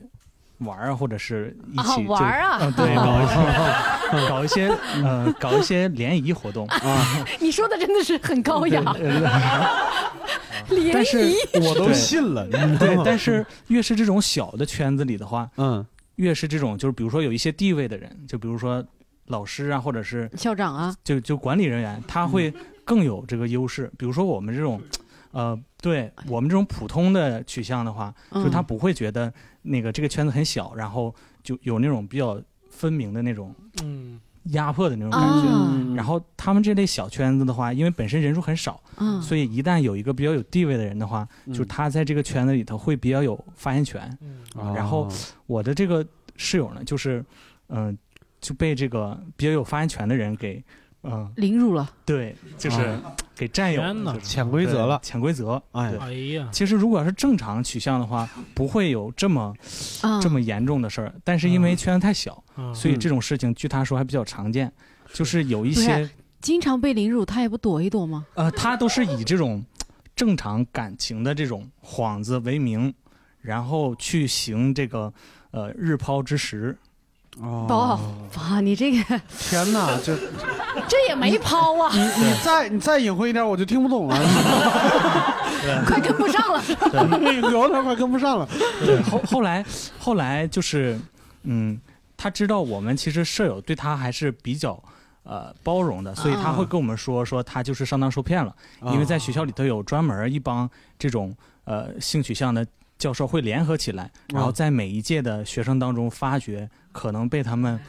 玩啊，或者是一啊起就玩啊。嗯，对，搞一些 搞一些呃搞一些联谊活动，啊，你说的真的是很高雅，联但是谊。我都信了，对，但是越是这种小的圈子里的话，嗯。越是这种就是比如说有一些地位的人，就比如说老师啊，或者是校长啊，就就管理人员，他会更有这个优势。比如说我们这种，呃，对我们这种普通的取向的话，就嗯。他不会觉得那个这个圈子很小，然后就有那种比较分明的那种嗯，压迫的那种感觉。然。后他们这类小圈子的话，因为本身人数很少，嗯，所以一旦有一个比较有地位的人的话，嗯就是他在这个圈子里头会比较有发言权。然后我的这个室友呢，就是嗯、就被这个比较有发言权的人给嗯、凌辱了。对，就是啊给占有天哪就是潜规则了，潜规则。哎对哎呀，其实如果要是正常取向的话，不会有这么啊，这么严重的事儿。但是因为嗯圈子太小，嗯所以这种事情据他说还比较常见，就是有一些经常被凌辱，他也不躲一躲吗？呃，他都是以这种正常感情的这种幌子为名，然后去行这个呃日抛之实。哦。哦，哇，你这个天哪，这 这也没抛啊，你你再你再隐晦一点，我就听不懂了，快跟不上了。有 点快跟不上了。对，后后来后来就是，嗯，他知道我们其实舍友对他还是比较呃包容的，所以他会跟我们说说他就是上当受骗了，因为在学校里头有专门一帮这种呃性取向的教授会联合起来，然后在每一届的学生当中发掘可能被他们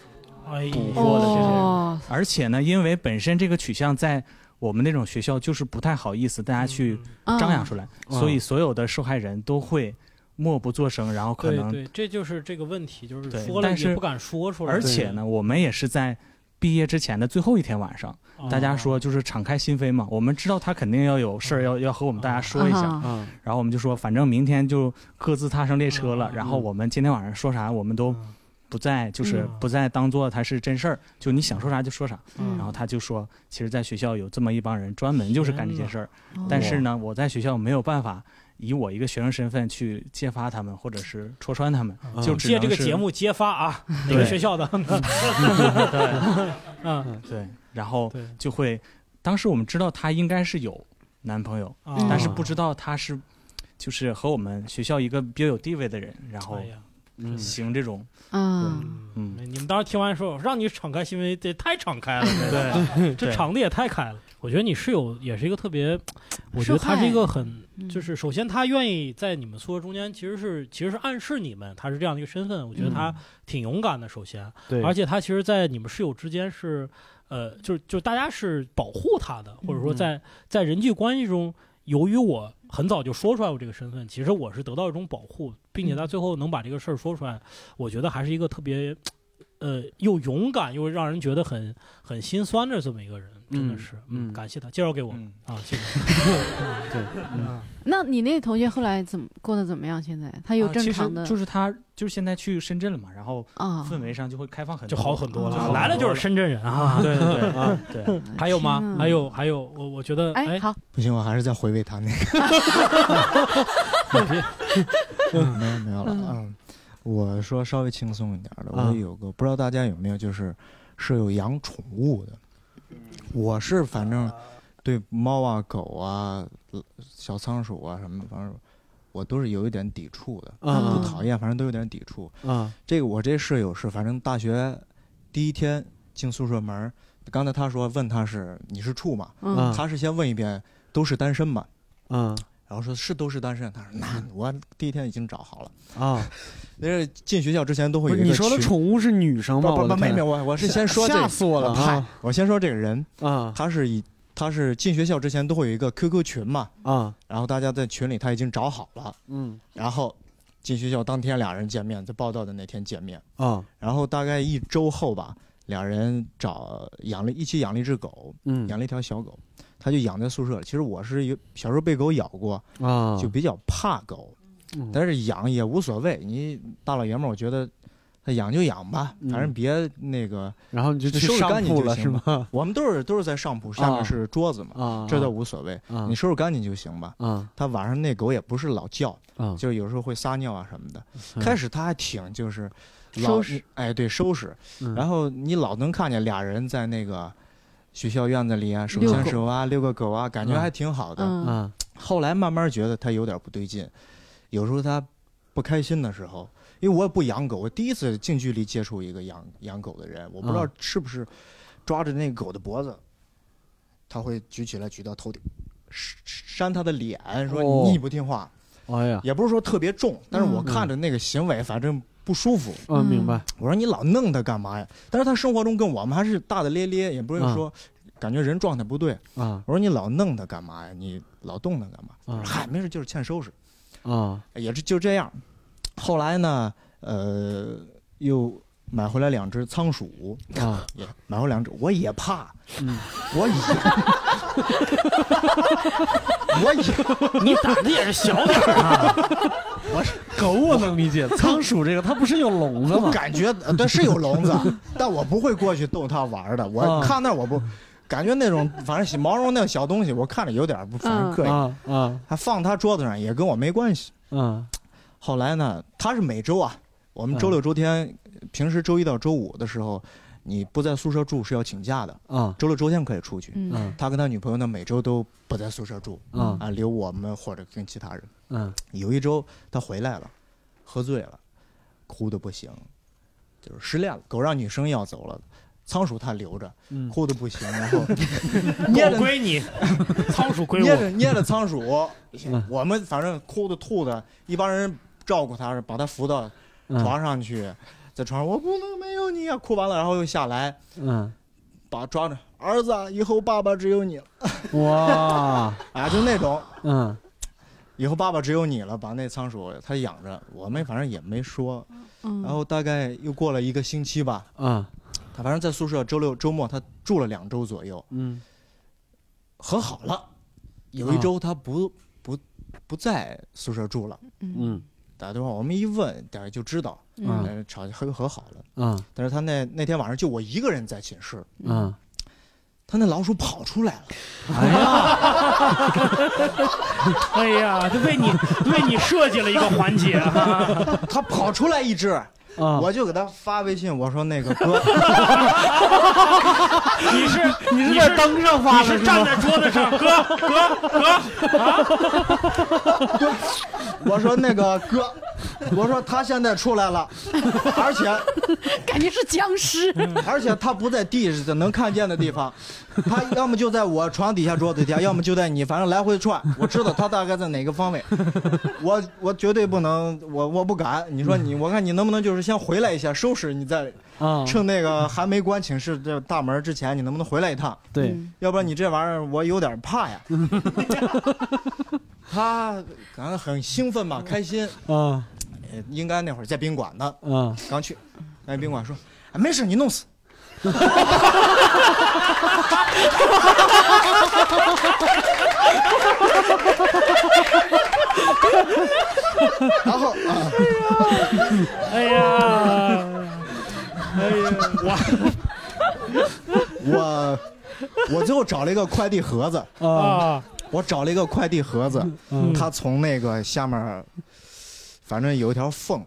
捕获的这些人。哦，而且呢，因为本身这个取向在我们那种学校就是不太好意思大家去嗯。张扬出来，嗯。所以所有的受害人都会默不作声，然后可能对对，这就是这个问题，就是说了但是也不敢说出来，而且呢，我们也是在毕业之前的最后一天晚上，哦。大家说就是敞开心扉嘛。我们知道他肯定要有事儿要要和我们大家说一下，然后我们就说反正明天就各自踏上列车了。嗯然后我们今天晚上说啥，我们都嗯。不再就是嗯。不再当做它是真事儿，就你想说啥就说啥。嗯。然后他就说，其实，在学校有这么一帮人专门就是干这些事儿，但是呢，我在学校没有办法以我一个学生身份去揭发他们或者是戳穿他们，嗯就只借这个节目揭发啊，哪对个学校的？对嗯，对，然后，就会，当时我们知道她应该是有男朋友，啊但是不知道她是，就是和我们学校一个比较有地位的人，然后行这种，嗯，嗯，你们当时听完说，让你敞开心扉，这太敞开了，对，对这敞的也太开了。我觉得你室友也是一个特别，我觉得他是一个很，嗯就是首先他愿意在你们宿舍中间，其实是其实是暗示你们他是这样的一个身份，我觉得他挺勇敢的。首先，对，而且他其实，在你们室友之间是，呃，就是就大家是保护他的，或者说在在人际关系中，由于我很早就说出来我这个身份，其实我是得到一种保护，并且他最后能把这个事儿说出来，我觉得还是一个特别，呃，又勇敢又让人觉得很很心酸的这么一个人，真的嗯是，嗯感谢他介绍给我嗯啊，谢谢。对，嗯那你那个同学后来怎么过得怎么样？现在他有正常的就是他就是现在去深圳了嘛，然后啊？氛围上就会开放很多，就好很多了，来了就是深圳人啊。对对对啊，对，还有吗还有还有，我我觉得，哎，好，不行，我还是再回味他那个。没有没有了，嗯嗯，我说稍微轻松一点的，嗯我有个不知道大家有没有，就是是有养宠物的，我是反正对猫啊、狗啊、小仓鼠啊什么的，反正我都是有一点抵触的，嗯不讨厌，反正都有点抵触。啊这个我这室友是，反正大学第一天进宿舍门，刚才他说问他是你是处吗？嗯他是先问一遍都是单身吗？嗯然后说是都是单身，他说那我第一天已经找好了。啊，那是进学校之前都会有一个你说的宠物是女生吗？不不没有我我是先说这个，吓死我了嗨啊我先说这个人，啊他是以他是进学校之前都会有一个 QQ 群嘛，啊然后大家在群里他已经找好了，嗯然后进学校当天俩人见面，在报道的那天见面，啊然后大概一周后吧，俩人找养了一起养了一只狗，嗯养了一条小狗，他就养在宿舍。其实我是有小时候被狗咬过，啊，就比较怕狗，嗯但是养也无所谓。你大老爷们儿，我觉得他养就养吧，嗯反正别那个。然后你就去收拾上干净了是行吗？我们都是都是在上铺，下面是桌子嘛，啊，这倒无所谓，啊你收拾干净就行吧。啊他晚上那狗也不是老叫，啊，就有时候会撒尿啊什么的。嗯开始他还挺就是收拾，哎，对，收拾。嗯然后你老能看见俩人在那个学校院子里啊，手牵手啊，遛个狗啊，感觉嗯。还挺好的。后来慢慢觉得他有点不对劲，有时候他不开心的时候，因为我也不养狗，我第一次近距离接触一个养养狗的人，我不知道嗯。是不是抓着那个狗的脖子，他会举起来举到头顶，扇他的脸，说哦。你不听话，哎呀，也不是说特别重，但是我嗯。看着那个行为反正不舒服。嗯，明白，我说你老弄他干嘛呀？但是他生活中跟我们还是大大咧咧，也不是嗯说感觉人状态不对。啊我说你老弄他干嘛呀？你老动他干嘛？啊嗨，没事，就是欠收拾，啊也是就这样。后来呢，呃，又买回来两只仓鼠，啊，也买回两只，我也怕，嗯我也，我也，你胆子也是小点儿啊！狗我能理解，仓鼠这个它不是有笼子吗？我感觉呃对是有笼子，但我不会过去逗它玩儿的。我啊看那我不，感觉那种反正毛绒那个小东西，我看着有点不反正膈应。啊啊还放他桌子上也跟我没关系。嗯后来呢，他是每周啊，我们周六周天，平时周一到周五的时候，你不在宿舍住是要请假的，啊周六周天可以出去。嗯嗯他跟他女朋友呢，每周都不在宿舍住啊啊，留我们或者跟其他人。嗯有一周他回来了，喝醉了，哭的不行，就是失恋了，狗让女生要走了。仓鼠他留着，嗯哭的不行，然后 捏着狗归你，仓鼠归捏我。着捏着仓鼠 嗯，我们反正哭的吐的，一帮人照顾他，把他扶到嗯床上去，在床上我不能没有你啊，哭完了，然后又下来，嗯。把把抓着，儿子啊，以后爸爸只有你了，哇，啊，就那种，嗯以后爸爸只有你了，把那仓鼠他养着，我们反正也没说。嗯。然后大概又过了一个星期吧，嗯。他反正在宿舍周六周末他住了两周左右，嗯。和好了。有一周他不不不在宿舍住了，嗯。打电话我们一问，大家就知道，嗯呃，吵和和好了。嗯但是他那那天晚上就我一个人在寝室，嗯，他那老鼠跑出来了，哎呀，哎呀，就为你为你设计了一个环节啊！他跑出来一只，啊，我就给他发微信，我说那个哥 你是你是在灯上发你的是吗？是站在桌子上，哥哥哥，我说那个哥，我说他现在出来了，而且感觉是僵尸。而且他不在地上能看见的地方，他要么就在我床底下桌子底下，要么就在你，反正来回窜。我知道他大概在哪个方位，我我绝对不能，我我不敢。你说你，我看你能不能就是先回来一下，收拾你再啊，趁那个还没关寝室这大门之前，你能不能回来一趟？对，嗯要不然你这玩意儿我有点怕呀。他可能很兴奋吧，开心。啊。呃应该那会儿在宾馆呢，嗯刚去，在宾馆说，哎，没事，你弄死。然后啊，哎呀，哎呀，我我我最后找了一个快递盒子，啊啊，我找了一个快递盒子，嗯。他从那个下面，反正有一条缝，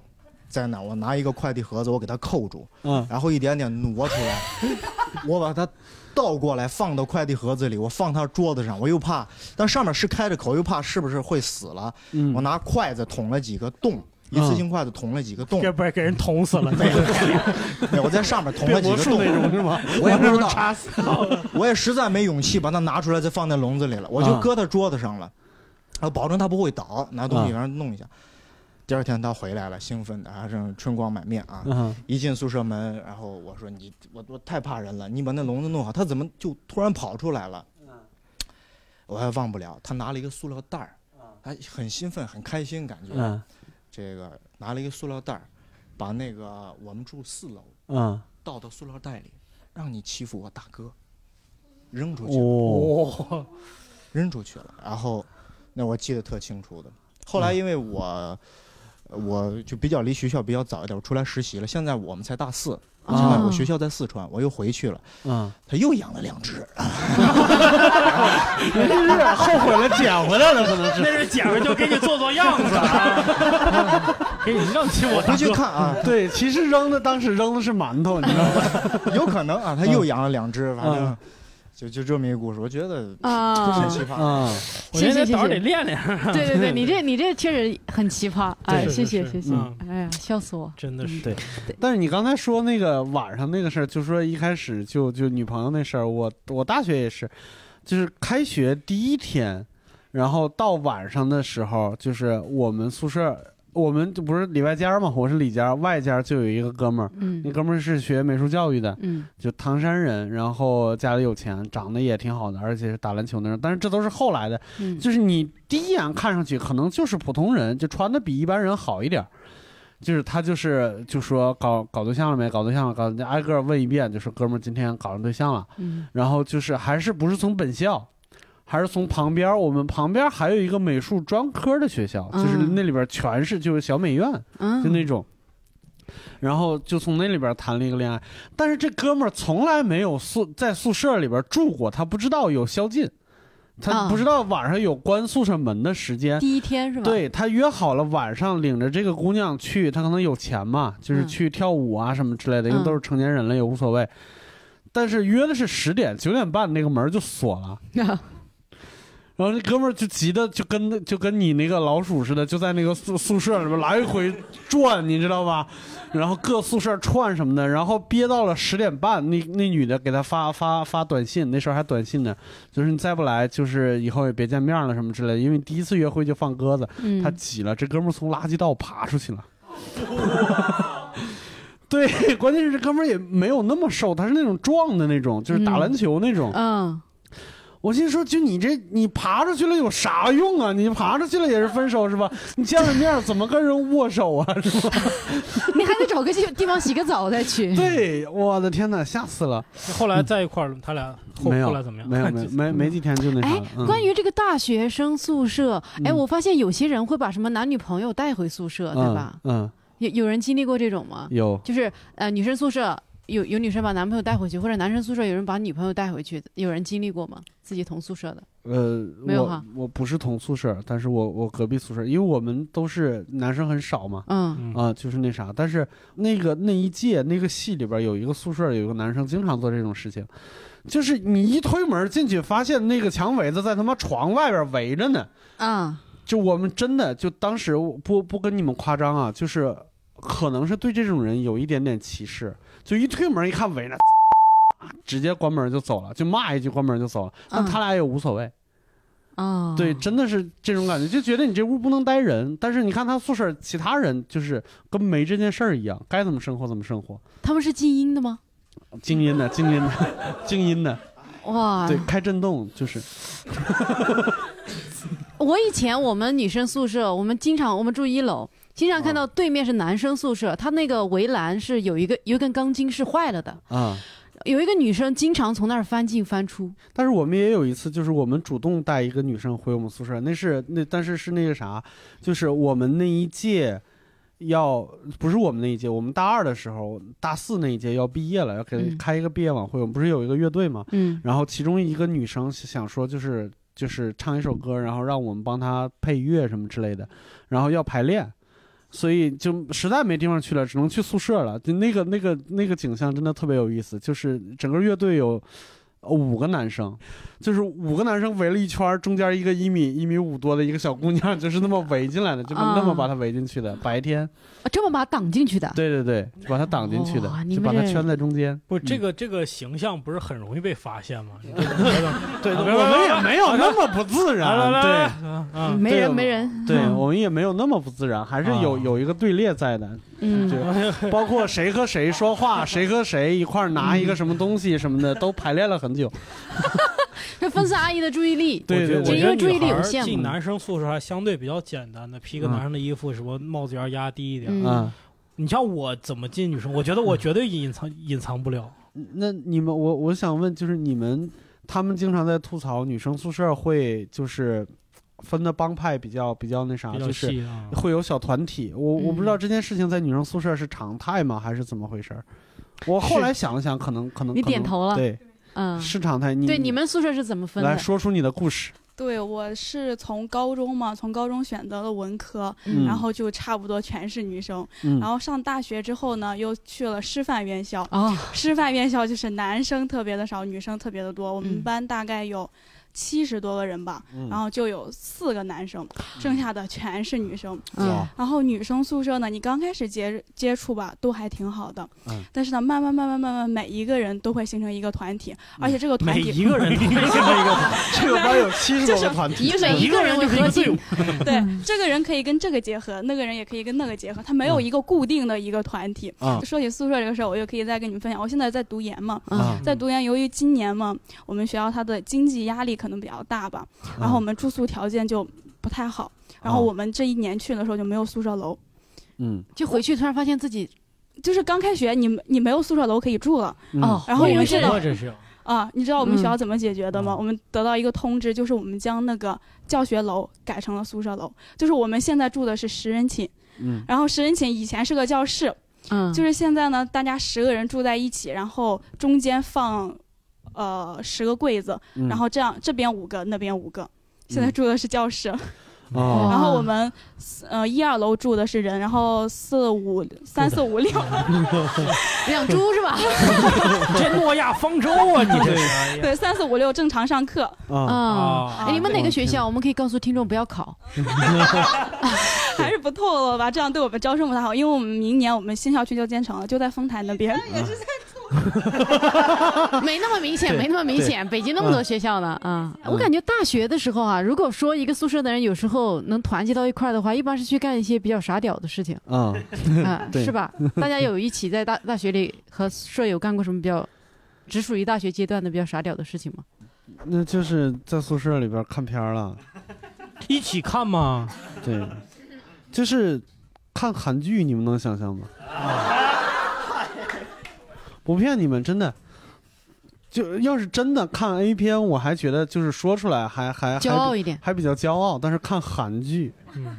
在那，我拿一个快递盒子，我给它扣住，嗯。然后一点点挪出来，我把它倒过来放到快递盒子里，我放它桌子上，我又怕，但上面是开着口，又怕是不是会死了，嗯。我拿筷子捅了几个洞，一次性筷子捅了几个洞，这不是给人捅死了？没有，没有我在上面捅了几个洞，那种是吗？我也不知道，插死 我也实在没勇气把它拿出来再放在笼子里了，我就啊搁在桌子上了，我保证它不会倒，拿东西啊让它弄一下。第二天他回来了，兴奋的还是春光满面啊！嗯一进宿舍门，然后我说你我我太怕人了，你把那笼子弄好，他怎么就突然跑出来了？我还忘不了，他拿了一个塑料袋儿，还很兴奋很开心，感觉、嗯这个拿了一个塑料袋儿，把那个我们住四楼嗯倒到塑料袋里，让你欺负我大哥，扔出去了。哦哦，扔出去了。然后，那我记得特清楚的。后来因为我，我就比较离学校比较早一点，我出来实习了。现在我们才大四，现在我学校在四川，我又回去了。嗯，他又养了两只，后悔了，捡回来了，可能是。那是捡回就给你做做样子啊，给你扔起我 回去。看啊，对，其实扔的当时扔的是馒头，你知道吗？有可能啊，他又养了两只，反正嗯就就这么一个故事，我觉得啊。很奇葩。啊，我觉得谢谢谢胆儿得。练练，对对对，你这你这确实很奇葩，哎，谢谢谢谢。嗯，哎呀，笑死我。真的是。对。但是你刚才说那个晚上那个事儿，就说一开始就就女朋友那事儿，我我大学也是，就是开学第一天，然后到晚上的时候，就是我们宿舍，我们就不是里外间嘛，我是里间，外间就有一个哥们儿，嗯那哥们儿是学美术教育的，嗯就唐山人，然后家里有钱，长得也挺好的，而且是打篮球那种。但是这都是后来的，嗯，就是你第一眼看上去可能就是普通人，就穿的比一般人好一点儿。就是他就是就说搞搞对象了没？搞对象了，搞挨个问一遍，就说哥们儿今天搞上对象了。嗯然后就是还是不是从本校，还是从旁边，我们旁边还有一个美术专科的学校，就是嗯那里边全是就是小美院，嗯，就那种。然后就从那里边谈了一个恋爱，但是这哥们儿从来没有宿在宿舍里边住过，他不知道有宵禁，他啊不知道晚上有关宿舍门的时间。第一天是吧？，对他约好了晚上领着这个姑娘去，他可能有钱嘛，就是嗯去跳舞啊什么之类的，因为嗯都是成年人了也无所谓。但是约的是十点，九点半那个门就锁了。然后那哥们儿就急的就跟就跟你那个老鼠似的，就在那个宿宿舍里边来回转，你知道吧？然后各宿舍串什么的，然后憋到了十点半，那那女的给他发发发短信，那时候还短信呢，就是你再不来，就是以后也别见面了什么之类的，因为第一次约会就放鸽子，嗯他急了，这哥们儿从垃圾道爬出去了。对，关键是这哥们儿也没有那么瘦，他是那种壮的那种，就是打嗯篮球那种。嗯，我心说，就你这你爬出去了有啥用啊？你爬出去了也是分手是吧？你见了面怎么跟人握手啊？是吧？你还得找个地地方洗个澡再去。对，我的天哪，吓死了！后来在一块儿，他俩后没有后来怎么样？没有没有 没没几天就那啥哎。，嗯关于这个大学生宿舍，哎，嗯我发现有些人会把什么男女朋友带回宿舍，对吧？嗯，有有人经历过这种吗嗯？有就是呃，女生宿舍有有女生把男朋友带回去，或者男生宿舍有人把女朋友带回去，有人经历过吗？自己同宿舍的？呃，没有哈我不是同宿舍，但是我我隔壁宿舍，因为我们都是男生很少嘛，嗯啊、就是那啥，但是那个那一届那个系里边有一个宿舍有一个男生经常做这种事情，就是你一推门进去，发现那个墙围子在他妈床外边围着呢。啊就我们真的就当时不不跟你们夸张啊，就是可能是对这种人有一点点歧视，就一推门一看围着，直接关门就走了，就骂一句关门就走了。但嗯他俩也无所谓，啊，对，真的是这种感觉，就觉得你这屋不能待人。但是你看他宿舍其他人就是跟没这件事儿一样，该怎么生活怎么生活，他们是静音的吗？静音的，静音的，静音的，哇，对，开震动就是，我以前我们女生宿舍，我们经常我们住一楼，经常看到对面是男生宿舍，他那个围栏是有一个有一根钢筋是坏了的，啊。有一个女生经常从那儿翻进翻出。但是我们也有一次，就是我们主动带一个女生回我们宿舍，那是那但是是那个啥，就是我们那一届要不是我们那一届，我们大二的时候，大四那一届要毕业了，要给嗯开一个毕业晚会，我们不是有一个乐队嘛？嗯然后其中一个女生想说就是就是唱一首歌，然后让我们帮她配乐什么之类的，然后要排练。所以就实在没地方去了，只能去宿舍了。就那个那个那个景象真的特别有意思，就是整个乐队有五个男生，就是五个男生围了一圈，中间一个一米一米五多的一个小姑娘，就是那么围进来的，就那么把她围进去的。白天，啊这么把她挡进去的。对对对，就把她挡进去的就把她圈在中间。不，这嗯个这个形象不是很容易被发现吗？对，啊我们也没有那么不自然。对。没人没人。对我们也没有那么不自然，还是有啊有一个队列在的，嗯，就 包括谁和谁说话，谁和谁一块儿拿一个什么东西什么的，都排练了很久。这分散阿姨的注意力。对对对就因为注意力有限。进男生宿舍还相对比较简单的，披个嗯男生的衣服，什么帽子檐压低一点。嗯啊，你像我怎么进女生？我觉得我绝对隐藏隐藏不了。那你们，我我想问，就是你们，他们经常在吐槽女生宿舍会就是分的帮派比较比较那啥，就是。会有小团体。我我不知道嗯这件事情在女生宿舍是常态吗，还是怎么回事儿？我后来想了想，可能可能你点头了对，嗯，是常态。你对，你们宿舍是怎么分的？来说出你的故事。对，我是从高中嘛，从高中选择了文科，嗯然后就差不多全是女生。嗯然后上大学之后呢，又去了师范院校。哦，师范院校就是男生特别的少，女生特别的多。我们嗯班大概有七十多个人吧，嗯。然后就有四个男生，剩下的全是女生。嗯。然后女生宿舍呢，你刚开始接接触吧，都还挺好的，嗯。但是呢，慢慢慢慢慢慢，每一个人都会形成一个团体，而且这个团每体一个人都会形成一个团，这个班有七十多个团体，以每一个人为核心。对，这个人可以跟这个结合，那个人也可以跟那个结合，他没有嗯一个固定的一个团体。啊说起宿舍这个事儿，我就可以再跟你们分享。我现在在读研嘛，在读研，由于今年嘛，我们学校它的经济压力可能比较大吧，然后我们住宿条件就不太好，然后啊。我们这一年去的时候就没有宿舍楼，嗯。就回去突然发现自己就是刚开学你你没有宿舍楼可以住了然后我们知道这是啊，你知道我们学校嗯。怎么解决的吗？嗯。我们得到一个通知，就是我们将那个教学楼改成了宿舍楼，就是我们现在住的是十人寝，嗯。然后十人寝以前是个教室，嗯，就是现在呢，大家十个人住在一起，然后中间放，呃，十个柜子，嗯然后这样这边五个，那边五个。现在住的是教室，哦然后我们，呃，一二楼住的是人，然后四五三四五六，养猪是吧？这诺亚方舟啊！你这是对，三四五六正常上课。啊你们哪个学校？我们可以告诉听众不要考。还是不透露吧，这样对我们招生不太好，因为我们明年我们新校区就建成了，就在丰台那边。没那么明显，没那么明显。北京那么多学校呢，啊、我感觉大学的时候啊，如果说一个宿舍的人有时候能团结到一块儿的话，一般是去干一些比较傻屌的事情啊，啊，对是吧？大家有一起在大大学里和舍友干过什么比较只属于大学阶段的比较傻屌的事情吗？那就是在宿舍里边看片儿了，一起看吗？对，就是看韩剧，你们能想象吗？不骗你们，真的。就要是真的看 A 片，我还觉得就是说出来还还还骄傲一点还比较骄傲。但是看韩剧，嗯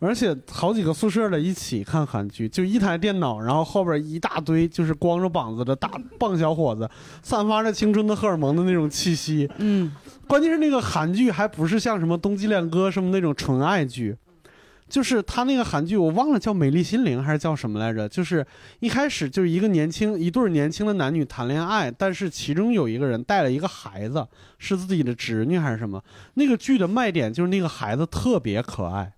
而且好几个宿舍的一起看韩剧，就一台电脑，然后后边一大堆就是光着膀子的大棒小伙子，散发着青春的荷尔蒙的那种气息。嗯，关键是那个韩剧还不是像什么《冬季恋歌》什么那种纯爱剧，就是他那个韩剧我忘了叫《美丽心灵》还是叫什么来着？就是一开始就是一个年轻一对儿年轻的男女谈恋爱，但是其中有一个人带了一个孩子，是自己的侄女还是什么？那个剧的卖点就是那个孩子特别可爱。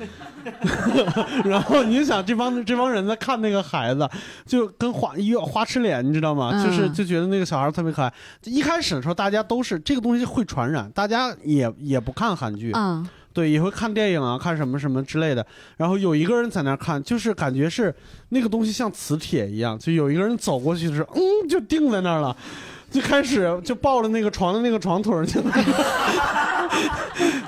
然后你就想这帮这帮人在看那个孩子，就跟花一花痴脸，你知道吗？嗯就是就觉得那个小孩特别可爱。一开始的时候，大家都是这个东西会传染，大家也也不看韩剧，啊，对，也会看电影啊，看什么什么之类的。然后有一个人在那儿看，就是感觉是那个东西像磁铁一样，就有一个人走过去的时候，嗯，就定在那儿了。就开始就抱着那个床的那个床腿儿，就在那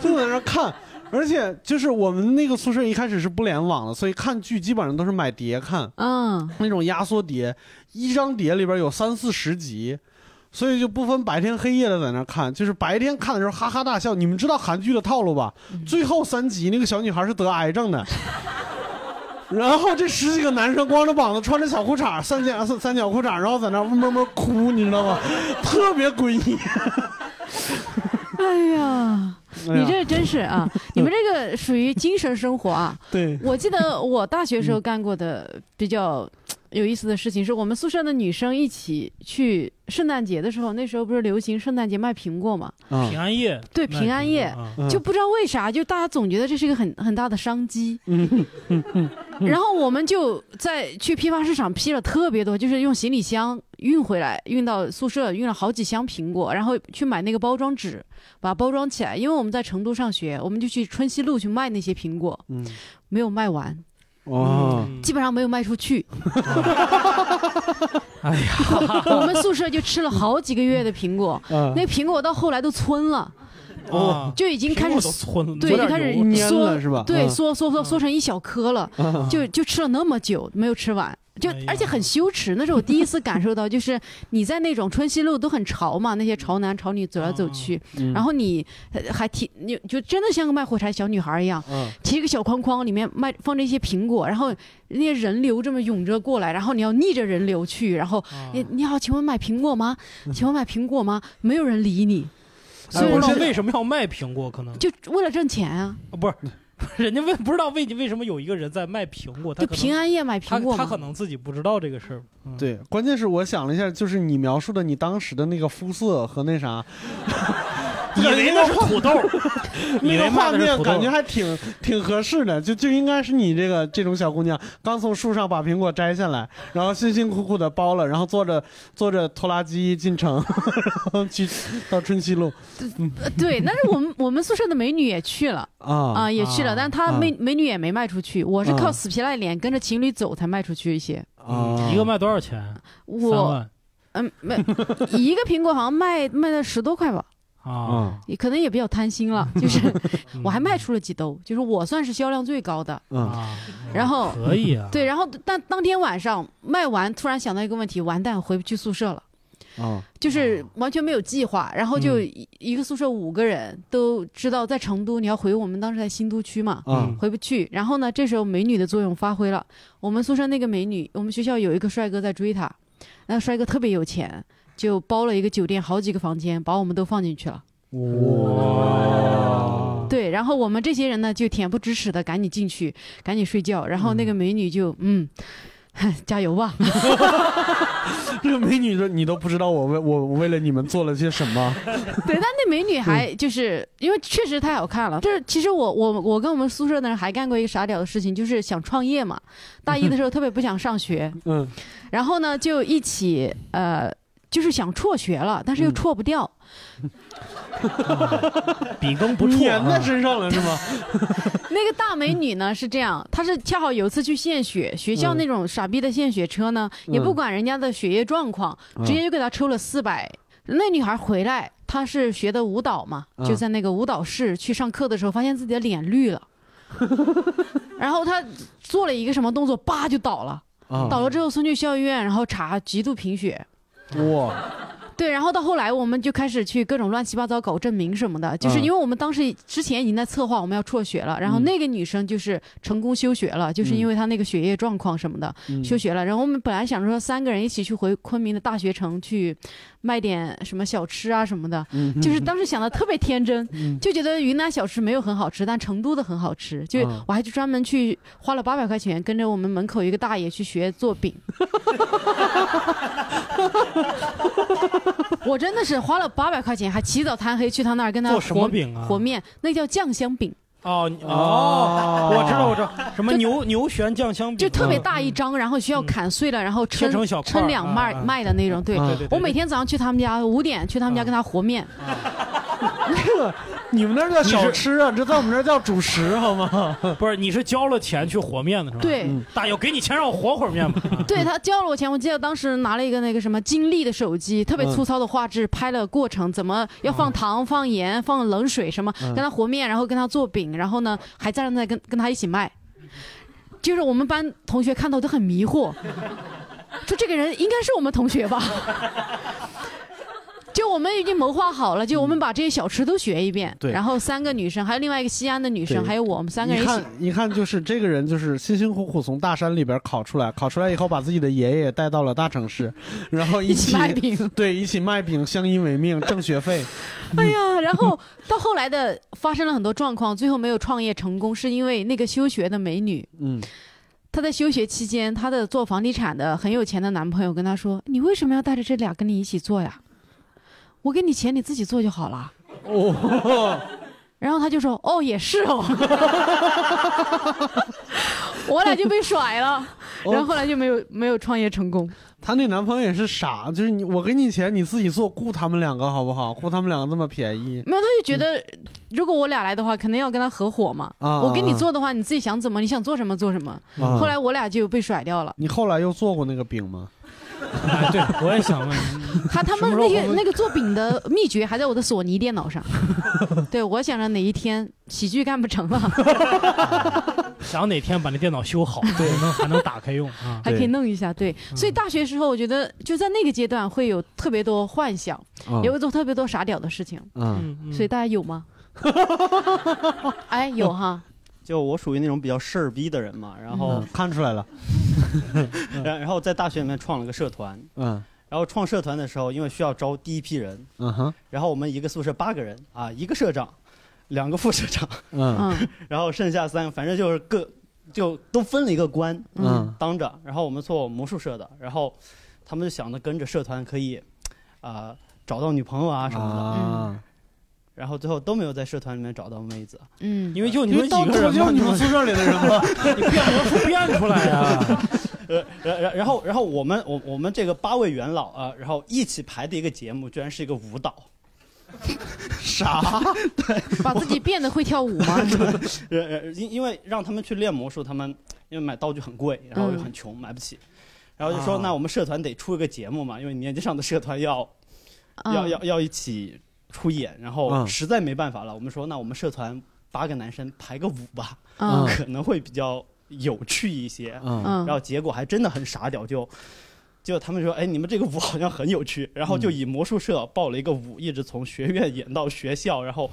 就在那儿看，而且就是我们那个宿舍一开始是不联网的，所以看剧基本上都是买碟看，嗯，那种压缩碟，一张碟里边有三四十集，所以就不分白天黑夜的在那看，就是白天看的时候哈哈大笑。你们知道韩剧的套路吧？最后三集那个小女孩是得癌症的。然后这十几个男生光着膀子，穿着小裤衩，三角三三角裤衩，然后在那默默哭，你知道吗？特别诡异。哎呀 你这真是啊！你们这个属于精神生活啊。对，我记得我大学时候干过的比较有意思的事情，是我们宿舍的女生一起去圣诞节的时候，那时候不是流行圣诞节卖苹果嘛？啊平安夜，对，平安夜就不知道为啥，就大家总觉得这是一个很很大的商机。嗯 然后我们就在去批发市场批了特别多，就是用行李箱运回来，运到宿舍，运了好几箱苹果，然后去买那个包装纸，把它包装起来。因为我们在成都上学，我们就去春熙路去卖那些苹果，嗯，没有卖完，哦，嗯基本上没有卖出去。哎呀，我们宿舍就吃了好几个月的苹果，啊那苹果到后来都村了，哦，就已经开苹果始对，就开始油蔫缩了是吧？对，嗯。缩缩缩缩成一小颗了，啊就就吃了那么久没有吃完。就而且很羞耻，那是我第一次感受到，就是你在那种春熙路都很潮嘛，那些潮男潮女走来走去，嗯。然后你呃还提你就真的像个卖火柴小女孩一样，嗯。提一个小筐筐，里面卖放着一些苹果，然后那些人流这么涌着过来，然后你要逆着人流去，然后啊。你你好，请问买苹果吗？请问买苹果吗？没有人理你，所哎，以说不知道为什么要卖苹果，可能？就为了挣钱啊，啊不是，人家为不知道为为什么有一个人在卖苹果，他就可能平安夜买苹果他。他可能自己不知道这个事儿，嗯，对，关键是我想了一下，就是你描述的你当时的那个肤色和那啥，以为那是土豆，以那个画面感觉，还挺挺合适的，就就应该是你这个这种小姑娘刚从树上把苹果摘下来，然后辛辛苦苦的剥了，然后坐着坐着拖拉机进城，然后去到春熙路呃对，但是我们我们宿舍的美女也去了 啊啊，也去了，啊但她美美女也没卖出去，我是啊靠死皮赖脸跟着情侣走才卖出去一些。啊，一个卖多少钱？三我万嗯没一个苹果好像卖卖了十多块吧，啊，啊也可能也比较贪心了，就是嗯。我还卖出了几兜，就是我算是销量最高的。嗯。啊，然后可以啊，对，然后但当天晚上卖完，突然想到一个问题，完蛋，回不去宿舍了。哦。就是完全没有计划，然后就一一个宿舍五个人都知道在成都，你要回我们当时在新都区嘛，嗯。回不去。然后呢，这时候美女的作用发挥了，我们宿舍那个美女，我们学校有一个帅哥在追她，那帅哥特别有钱，就包了一个酒店好几个房间，把我们都放进去了。哇对，然后我们这些人呢就恬不知耻的赶紧进去，赶紧睡觉，然后那个美女就嗯。加油吧！这个美女说：“你都不知道我为我我为了你们做了些什么。对，但那美女还就是因为确实太好看了。就是其实我我我跟我们宿舍的人还干过一个傻屌的事情，就是想创业嘛。大一的时候特别不想上学，”嗯，然后呢就一起呃，就是想辍学了，但是又嗯辍不掉。笔耕不辍粘在啊。身上了是吗？那个大美女呢是这样，她是恰好有一次去献血，学校嗯那种傻逼的献血车呢，也不管人家的血液状况，嗯直接就给她抽了四百。那女孩回来，她是学的舞蹈嘛，嗯就在那个舞蹈室去上课的时候，发现自己的脸绿了，然后她做了一个什么动作，叭就倒了，啊倒了之后送去校医院，然后查极度贫血。哇，对，然后到后来我们就开始去各种乱七八糟搞证明什么的，就是嗯。因为我们当时之前已经在策划我们要辍学了，然后嗯。那个女生就是成功休学了，就是因为她那个血液状况什么的嗯。休学了。然后我们本来想说三个人一起去回昆明的大学城去卖点什么小吃啊什么的，嗯。就是当 时想的特别天真，嗯。就觉得云南小吃没有很好吃，但成都的很好吃。就嗯。我还去专门去花了八百块钱，跟着我们门口一个大爷去学做饼。我真的是花了八百块钱，还起早贪黑去他那儿跟他做什么和饼啊？和面，那叫酱香饼，哦哦，我知道我知道，什么牛牛旋酱香饼，就特别大一张，然后需要砍碎了，然后切抻成小块儿抻两卖卖的那种。对，我每天早上去他们家，五点去他们家跟他和面。这个你们那叫小吃啊，这在我们这叫主食好吗？不是你是交了钱去和面的是吧？，对，嗯大爷，给你钱让我和会儿面吧。对他交了我钱，我记得当时拿了一个那个什么金立的手机，特别嗯粗糙的画质，拍了过程，怎么要放糖、放盐、放冷水什么，嗯跟他和面，然后跟他做饼，然后呢还站在跟跟他一起卖，就是我们班同学看到都很迷惑，说这个人应该是我们同学吧。就我们已经谋划好了，就我们把这些小吃都学一遍，嗯对然后三个女生，还有另外一个西安的女生，还有我们三个人一起你看，你看就是这个人，就是辛辛苦苦从大山里边考出来，考出来以后把自己的爷爷带到了大城市，然后一起起卖饼。对一起卖饼，相依为命，挣学费。哎呀，然后到后来的发生了很多状况，最后没有创业成功，是因为那个休学的美女，嗯，她在休学期间，她的做房地产的很有钱的男朋友跟她说：“你为什么要带着这俩跟你一起做呀？我给你钱，你自己做就好了。哦，”然后他就说：“哦，也是哦。”我俩就被甩了，然后后来就没有没有创业成功。她那男朋友也是傻，就是你我给你钱，你自己做，雇他们两个好不好？雇他们两个这么便宜没有，他就觉得如果我俩来的话，肯定要跟他合伙嘛。啊！我给你啊做的话，你自己想怎么，你想做什么做什么。啊后来我俩就被甩掉了。你后来又做过那个饼吗？哎，对，我也想问，他他们那个那个做饼的秘诀还在我的索尼电脑上。对，我想着哪一天喜剧干不成了，想哪天把那电脑修好，对，能还能打开用啊。还可以弄一下。对，所以大学时候我觉得就在那个阶段会有特别多幻想，啊也会做特别多傻屌的事情。嗯所以大家有吗？哎，有哈。就我属于那种比较事儿逼的人嘛，然后嗯，看出来了。然然后在大学里面创了个社团，嗯。然后创社团的时候，因为需要招第一批人，嗯哼。然后我们一个宿舍八个人啊，一个社长，两个副社长，嗯。嗯。然后剩下三个，反正就是各就都分了一个官嗯。嗯当着。然后我们做魔术社的，然后他们就想着跟着社团可以啊、找到女朋友啊什么的，啊，然后最后都没有在社团里面找到妹子。嗯，因为就你们几个人，就你们宿舍里的人吗？你变魔术变出来呀。呃，然然然后然后我们我我们这个八位元老啊，然后一起排的一个节目，居然是一个舞蹈。啥？把自己变得会跳舞吗？呃呃，因因为让他们去练魔术，他们因为买道具很贵，然后又很穷，买不起。然后就说，啊那我们社团得出一个节目嘛，因为年级上的社团要要嗯要要一起出演，然后嗯实在没办法了，我们说那我们社团八个男生排个舞吧，嗯可能会比较有趣一些。嗯嗯然后结果还真的很傻屌，就就他们说，哎，你们这个舞好像很有趣，然后就以魔术社报了一个舞，一直从学院演到学校，然后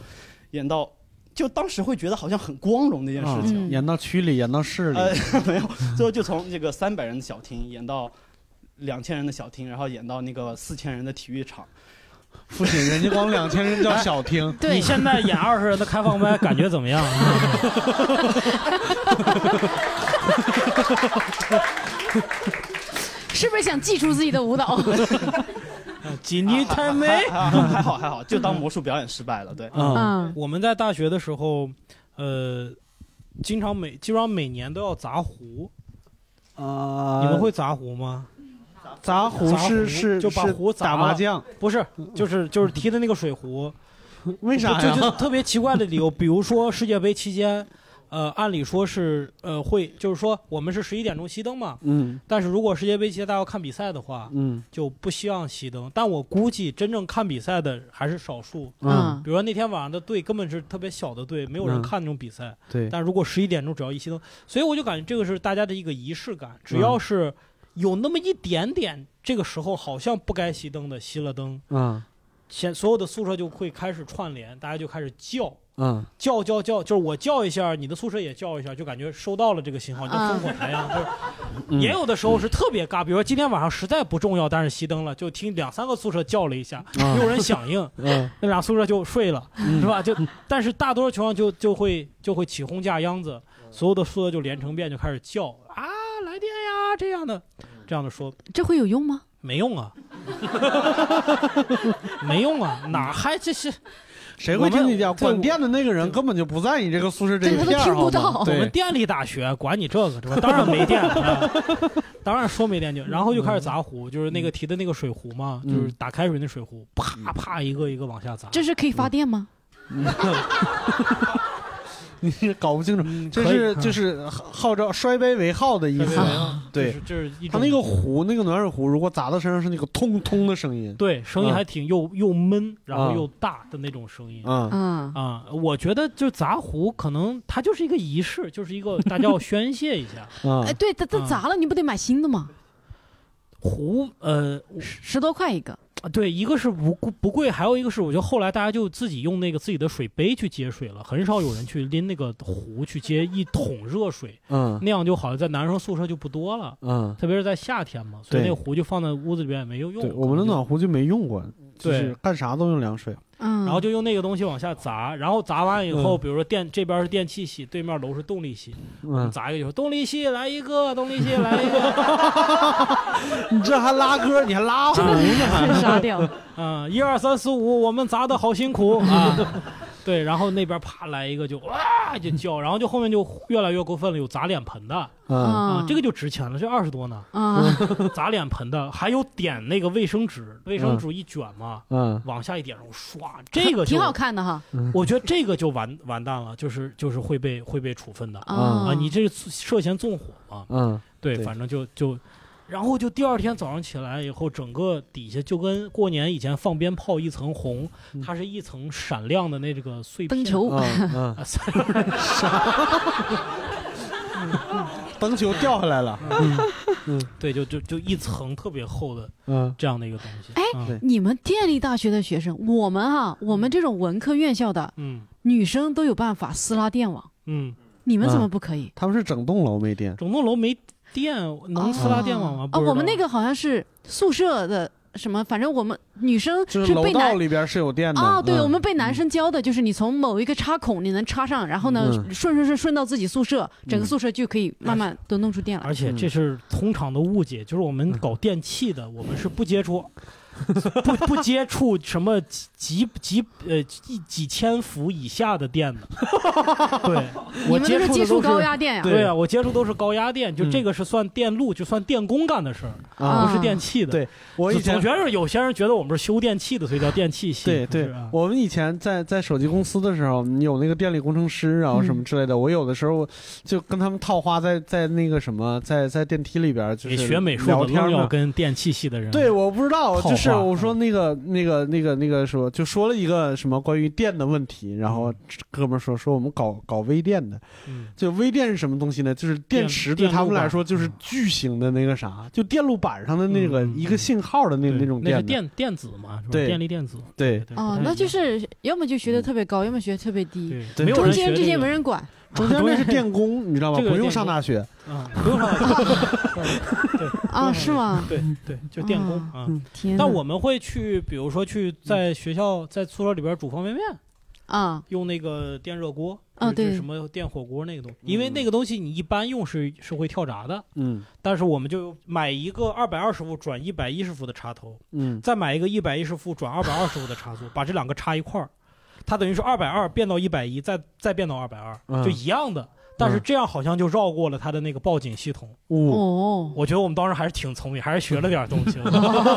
演到。就当时会觉得好像很光荣的一件事情，嗯演到区里，演到市里。呃，没有，最后就从这个三百人的小厅演到两千人的小厅，然后演到那个四千人的体育场。父亲，人家光两千人叫小厅。对你，现在演二十人的开放麦，感觉怎么样？是不是想祭出自己的舞蹈？锦鲤太美。啊还好还好，就当魔术表演失败了。对，嗯嗯我们在大学的时候，呃，经常每基本上每年都要砸壶。啊，你们会砸壶吗？砸壶砸是是就把壶砸麻将，不是，就是就是踢的那个水壶。为啥就就呀？特别奇怪的理由，比如说世界杯期间，呃，按理说是呃会，就是说我们是十一点钟熄灯嘛，嗯但是如果世界杯期间大家要看比赛的话，嗯就不希望熄灯。但我估计真正看比赛的还是少数。嗯，比如说那天晚上的队根本是特别小的队，没有人嗯看那种比赛。对，但如果十一点钟只要一熄灯，所以我就感觉这个是大家的一个仪式感。只嗯要是有那么一点点，这个时候好像不该熄灯的，熄了灯，嗯先所有的宿舍就会开始串联，大家就开始叫。嗯叫叫叫，就是我叫一下，你的宿舍也叫一下，就感觉收到了这个信号，就啊烽火台一样。就是嗯。也有的时候是特别尬，比如说今天晚上实在不重要，但是熄灯了，就听两三个宿舍叫了一下，啊没有人响应，嗯。那俩宿舍就睡了，嗯。是吧？就但是大多数情况就就会就会起哄架秧子，所有的宿舍就连成遍，就开始叫啊来电呀这样的，这样的说这会有用吗？没用啊，没用啊，哪还这是谁会听你讲？管店的那个人根本就不在你这个宿舍这一对他都片儿，听不到我们对，电力大学管你这个是吧？当然没电了，啊 当然说没电就，然后就开始砸壶，就是那个提的那个水壶嘛，嗯就是打开水那水壶，啪啪一个一个往下砸。这是可以发电吗？你搞不清楚，这是就是号召摔杯为号的意思对就是就是一它种那个壶，那个暖水壶，如果砸到身上是那个通通的声音。对声音嗯还挺又又闷，然后嗯又大的那种声音。嗯嗯，啊、我觉得就砸壶，可能它就是一个仪式，就是一个 大家要宣泄一下。哎，嗯对，它它啊砸了，你不得买新的吗？壶，呃，十十多块一个。啊，对，一个是不贵不贵，还有一个是我觉得后来大家就自己用那个自己的水杯去接水了，很少有人去拎那个壶去接一桶热水，嗯那样就好像在男生宿舍就不多了，嗯，特别是在夏天嘛，所以那个壶就放在屋子里边也没有用。对，我们的暖壶就没用过，就是对干啥都用凉水。嗯，然后就用那个东西往下砸，然后砸完以后，嗯比如说电这边是电气系，对面楼是动力系，嗯，砸一个就说动力系来一个，动力系来一个 你这还拉歌，你还拉壶真的呢还？很沙雕。嗯，一二三四五，我们砸的好辛苦 啊。对，然后那边啪来一个就哇就 叫，然后就后面就越来越过分了，有砸脸盆的嗯啊嗯，，这个就值钱了，这二十多呢，啊，砸脸盆的，还有点那个卫生纸，卫生纸一卷嘛，嗯往下一点，然后唰，这个挺好看的哈。我觉得这个就完完蛋了，就是就是会被会被处分的嗯啊！你这涉嫌纵火嘛？嗯，对反正就就，然后就第二天早上起来以后，整个底下就跟过年以前放鞭炮一层红，嗯它是一层闪亮的那这个碎片灯球嗯 灯球掉下来了。嗯对，就就就一层特别厚的嗯这样的一个东西。哎嗯你们电力大学的学生，我们哈，我们这种文科院校的嗯女生都有办法撕拉电网，嗯，你们怎么不可以？他们是整栋楼没电。整栋楼没电，能撕拉电网吗？啊，我们那个好像是宿舍的什么，反正我们女生就是楼被男道里边是有电的。啊，对，嗯。我们被男生教的就是你从某一个插孔你能插上，然后呢嗯。顺顺顺顺到自己宿舍，整个嗯。宿舍就可以慢慢都弄出电来。而且这是通常的误解，就是我们搞电器的，我们是不接触，不不接触什么几几几呃几几千伏以下的电的。对，我接触的都是接触。高压电呀？对啊，我接触都是高压电，就嗯这个是算电路，就算电工干的事儿，啊不是电器的。对我以前总觉得有些人觉得我们是修电器的，所以叫电器系。对对啊，我们以前在在手机公司的时候，你有那个电力工程师然后什么之类的，我有的时候就跟他们套话在，在那个什么，在在电梯里边就是学美术的聊天要跟电器系的人对，我不知道，就是话我说那个那个那个那个说，就说了一个什么关于电的问题，然后哥们说说我们搞搞微电的，嗯就微电是什么东西呢？就是电池对他们来说就是巨型的那个啥，就电路板上的那个嗯一个信号的那那种那是电。电电子嘛，是吧？对电力电子。对对哦，那就是要么就学的特别高，要么学的特别低，中没有人间这些没人管。中间那是电工，你知道吗？这个不用上大学。啊，不用上对啊，是吗？对对，就电工啊！但我们会去，比如说去在学校在宿舍里边煮方便面，啊用那个电热锅，就是啊对什么电火锅那个东西，因为那个东西你一般用是是会跳闸的，嗯但是我们就买一个二百二十伏转一百一十伏的插头，嗯再买一个一百一十伏转二百二十伏的插座，把这两个插一块儿，它等于是二百二变到一百一，再再变到二百二，嗯就一样的。但是这样好像就绕过了它的那个报警系统。哦，哦，我觉得我们当时还是挺聪明，还是学了点东西，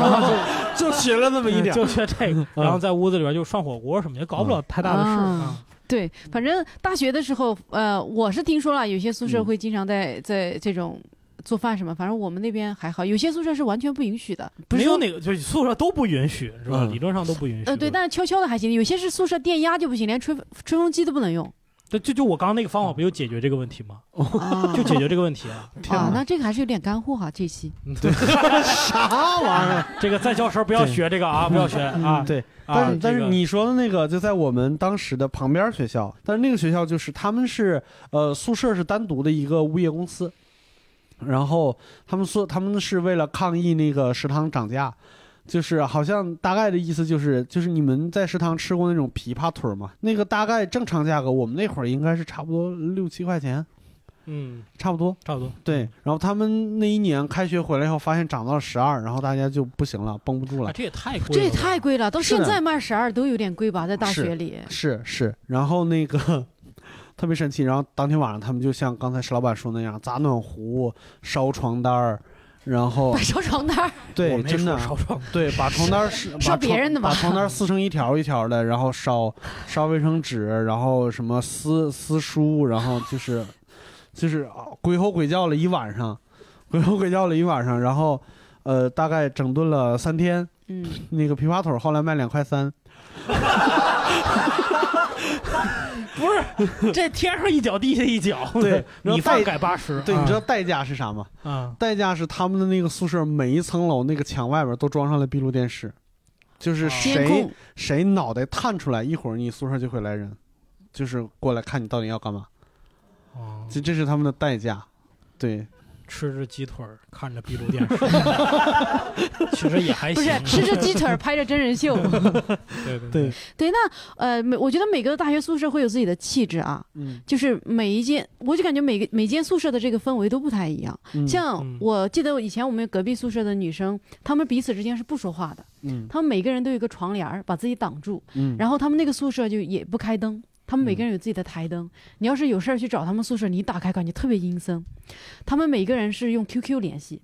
就学了那么一点，就学这个，然后在屋子里边就涮火锅什么，也搞不了太大的事。对，反正大学的时候，呃，我是听说了，有些宿舍嗯会经常在在这种做饭什么，反正我们那边还好，有些宿舍是完全不允许的，不是没有哪个就是宿舍都不允许，是吧？嗯理论上都不允许。呃，对，但是悄悄的还行，有些是宿舍电压就不行，连吹吹风机都不能用对，就就我刚刚那个方法不就解决这个问题吗？啊就解决这个问题啊。啊，那这个还是有点干货哈，这期 啥玩意儿？这个在校时候不要学这个啊，不要学啊。对，啊但是但这个是你说的那个就在我们当时的旁边学校，但是那个学校就是他们是呃宿舍是单独的一个物业公司，然后他们说他们是为了抗议那个食堂涨价，就是好像大概的意思就是就是你们在食堂吃过那种琵琶腿儿吗？那个大概正常价格我们那会儿应该是差不多六七块钱，嗯，差不多。差不多。对，然后他们那一年开学回来以后，发现涨到了十二，然后大家就不行了，绷不住啊，了。这也太贵了，这也太贵了，到现在卖十二都有点贵吧，在大学里。是是，然后那个特别神奇，然后当天晚上他们就像刚才石老板说那样，砸暖壶、烧床单儿，然后 烧床单儿，对，真的烧床对，把床单 烧别床人的吧把床单撕成一条一条的，然后烧烧卫生纸，然后什么撕撕书，然后就是就是啊鬼吼鬼叫了一晚上，鬼吼鬼叫了一晚上，然后呃大概整顿了三天，嗯，那个琵琶腿后来卖两块三。不是这天上一脚地下一脚，对然后米饭代改八十。对，啊你知道代价是啥吗？啊？代价是他们的那个宿舍每一层楼那个墙外边都装上了闭路电视，就是啊谁谁脑袋探出来，一会儿你宿舍就会来人，就是过来看你到底要干嘛。哦这这是他们的代价。对，吃着鸡腿儿，看着闭路电视，其实也还行。不。是吃着鸡腿儿拍着真人秀。对对对。对，那呃，每我觉得每个大学宿舍会有自己的气质啊，嗯，就是每一间，我就感觉每个每间宿舍的这个氛围都不太一样。嗯。像嗯。我记得以前我们隔壁宿舍的女生，她们彼此之间是不说话的，嗯。她们每个人都有一个床帘儿把自己挡住，嗯，然后她们那个宿舍就也不开灯。他们每个人有自己的台灯，你要是有事儿去找他们宿舍，你一打开感觉特别阴森。他们每个人是用 QQ 联系，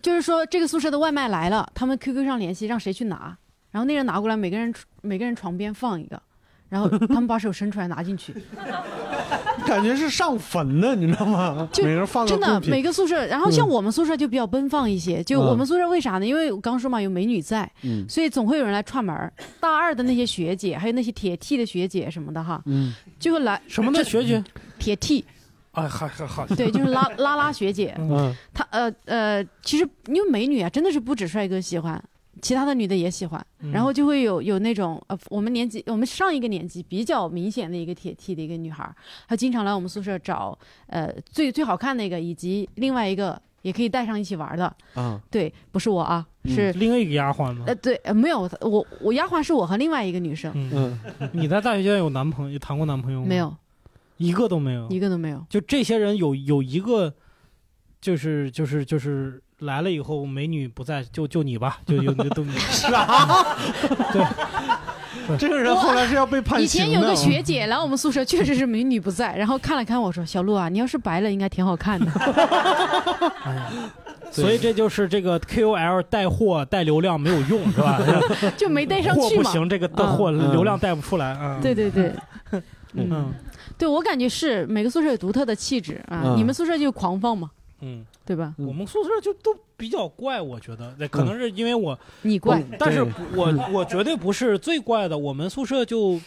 就是说这个宿舍的外卖来了，他们 QQ 上联系让谁去拿，然后那人拿过来，每个人每个人床边放一个，然后他们把手伸出来拿进去，感觉是上坟呢，你知道吗？就每人放个真的每个宿舍，然后像我们宿舍就比较奔放一些，就嗯我们宿舍为啥呢？因为我刚说嘛，有美女在，嗯所以总会有人来串门。大二的那些学姐，还有那些铁 T 的学姐什么的哈，嗯就会来什么的学姐？铁 T，哎，还还好。对，就是拉拉拉学姐。嗯她呃呃，其实因为美女啊，真的是不止帅哥喜欢，其他的女的也喜欢，嗯然后就会有有那种呃，我们年级我们上一个年级比较明显的一个铁 T 的一个女孩儿，她经常来我们宿舍找呃最最好看那个，以及另外一个也可以带上一起玩的。啊对，不是我啊，嗯是、另外一个丫鬟吗呃？对，呃没有我我丫鬟是我和另外一个女生，嗯，嗯你在大学阶段有男朋友、谈过男朋友吗？没，有一个都没有。一个都没有。就这些人有有一个，就是就是就是来了以后，美女不在，就就你吧，就有都 这个人后来是要被判以刑的。前有个学姐来我们宿舍，确实是美女不在，然后看了看我说：“小鹿啊，你要是白了，应该挺好看的。哎呀，所以这就是这个 KOL 带货带流量没有用是吧？”就没带上货去嘛。不行，这个的货嗯流量带不出来啊。对对对，嗯，嗯对我感觉是每个宿舍有独特的气质啊。嗯你们宿舍就狂放嘛，嗯，对吧？嗯。我们宿舍就都比较怪，我觉得。那可能是因为我，你怪，但是我 我绝对不是最怪的，我们宿舍就。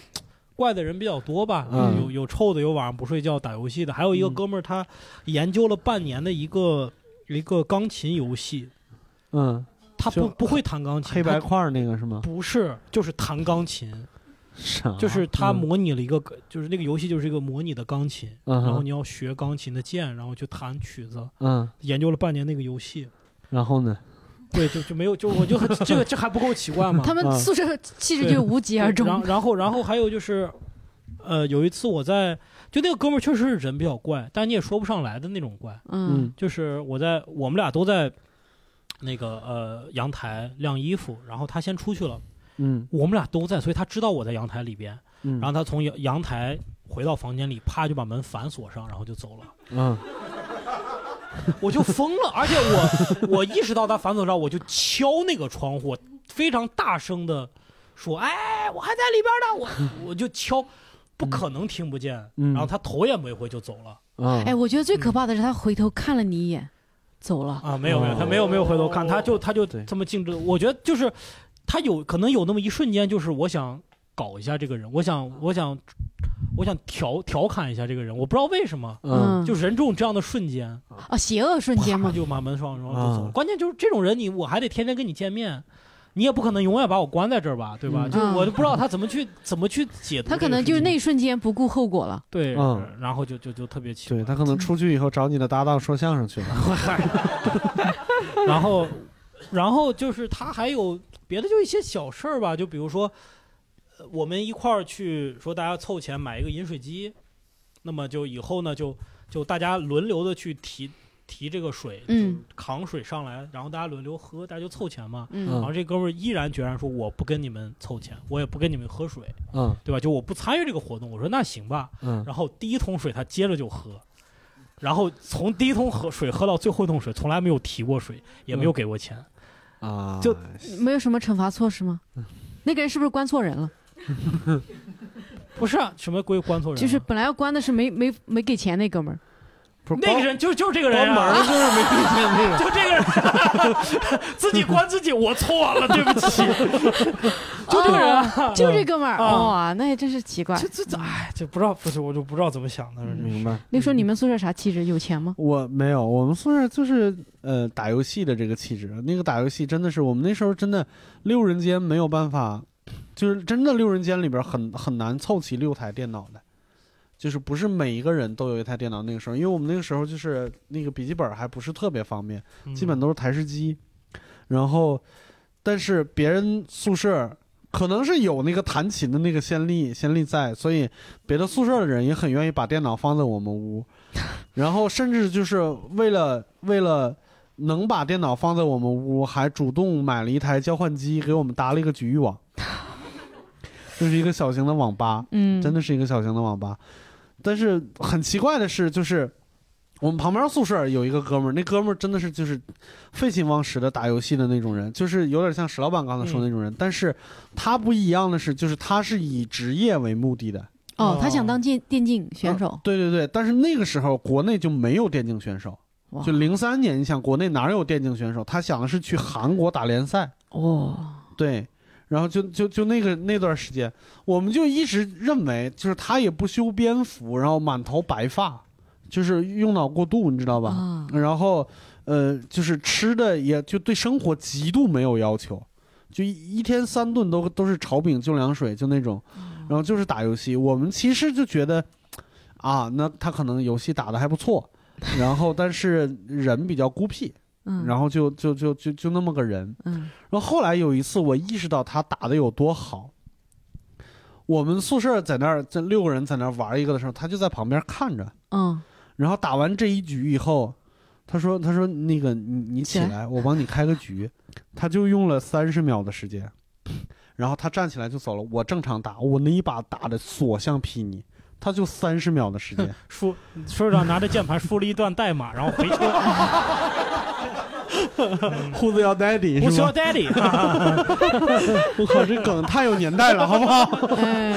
怪的人比较多吧，嗯。有有臭的，有晚上不睡觉打游戏的，还有一个嗯。哥们儿他研究了半年的一个一个钢琴游戏，嗯，他不不会弹钢琴，黑白块儿那个是吗？不是就是弹钢琴，啥就是他嗯模拟了一个，就是那个游戏就是一个模拟的钢琴，然后你要学钢琴的键，然后去弹曲子，嗯，研究了半年那个游戏，然后呢？对，就就没有，就我就很这个这还不够奇怪吗？他们宿舍气质就无疾而终。然然后然后还有就是，呃，有一次我在就那个哥们儿确实是人比较怪，但你也说不上来的那种怪。嗯就是我在我们俩都在那个呃阳台晾衣服，然后他先出去了，嗯我们俩都在，所以他知道我在阳台里边，嗯，然后他从阳阳台回到房间里，啪就把门反锁上，然后就走了。嗯 我就疯了，而且我 我意识到他反锁上，我就敲那个窗户，非常大声的说：“哎，我还在里边呢！”我 我就敲，不可能听不见。嗯然后他头也没回就走了。嗯，哎，我觉得最可怕的是他回头看了你一眼，走了。啊，没有没有，哦他没有没有回头看，他就他就这么静止。我觉得就是他有可能有那么一瞬间，就是我想搞一下这个人，我想我想我想调调侃一下这个人，我不知道为什么，嗯就人这种这样的瞬间，啊，邪恶瞬间吗？啪就把门上然后就走关键就是这种人，你我还得天天跟你见面。你也不可能永远把我关在这儿吧，对吧？嗯就是我就不知道他怎么去怎么去解读这个事情。他可能就是那一瞬间不顾后果了。对，嗯然后就就就特别奇怪。对他可能出去以后找你的搭档说相声去了。然后，然后就是他还有别的，就一些小事儿吧，就比如说，呃我们一块儿去说大家凑钱买一个饮水机，那么就以后呢，就就大家轮流的去提提这个水，嗯扛水上来，然后大家轮流喝，大家就凑钱嘛。嗯然后这哥们儿毅然决然说：“我不跟你们凑钱，我也不跟你们喝水，嗯对吧？就我不参与这个活动。”我说：“那行吧。”嗯然后第一桶水他接着就喝，然后从第一桶喝水喝到最后一桶水，从来没有提过水，也没有给过钱。啊，就没有什么惩罚措施吗？那个人是不是关错人了？不是啊，什么归关错人啊？就是本来要关的是没没没给钱那哥们儿。不是那个人就就是这个人关门啊，儿就是没听见那个。就这个人，自己关自己，我错了，对不起。就这个人啊，哦就这哥们儿，啊哇，那也真是奇怪。这这这，哎，就不知道，不是我就不知道怎么想的。明白。那时候你们宿舍啥气质？有钱吗？我没有，我们宿舍就是呃打游戏的这个气质。那个打游戏真的是我们那时候真的六人间没有办法，就是真的六人间里边很很难凑齐六台电脑的，就是不是每一个人都有一台电脑。那个时候，因为我们那个时候就是那个笔记本还不是特别方便，嗯基本都是台式机。然后，但是别人宿舍可能是有那个弹琴的那个先例先例在，所以别的宿舍的人也很愿意把电脑放在我们屋，然后甚至就是为了为了能把电脑放在我们屋，还主动买了一台交换机给我们搭了一个局域网，就是一个小型的网吧，嗯，真的是一个小型的网吧。但是很奇怪的是，就是我们旁边宿舍有一个哥们儿，那哥们儿真的是就是废寝忘食的打游戏的那种人，就是有点像石老板刚才说的那种人。但是他不一样的是，就是他是以职业为目的的。哦，他想当电电竞选手。对对对，但是那个时候国内就没有电竞选手。就零三年，你想国内哪有电竞选手？他想的是去韩国打联赛。哦，对，然后就就就那个那段时间，我们就一直认为，就是他也不修边幅，然后满头白发，就是用脑过度，你知道吧？啊，然后呃，就是吃的也就对生活极度没有要求，就一一天三顿都都是炒饼就凉水就那种，然后就是打游戏。我们其实就觉得啊，那他可能游戏打的还不错，然后但是人比较孤僻，嗯，然后就就就就就那么个人。嗯然后后来有一次，我意识到他打的有多好。我们宿舍在那儿，这六个人在那儿玩一个的时候，他就在旁边看着。嗯，然后打完这一局以后，他说：“他说那个你你起起来，我帮你开个局。”他就用了三十秒的时间，然后他站起来就走了。我正常打，我那一把打的所向披靡，他就三十秒的时间。输说长拿着键盘输了一段代码，然后回车。Who's your daddy？不是是吧？daddy，我靠，这梗太有年代了，好不好？哎，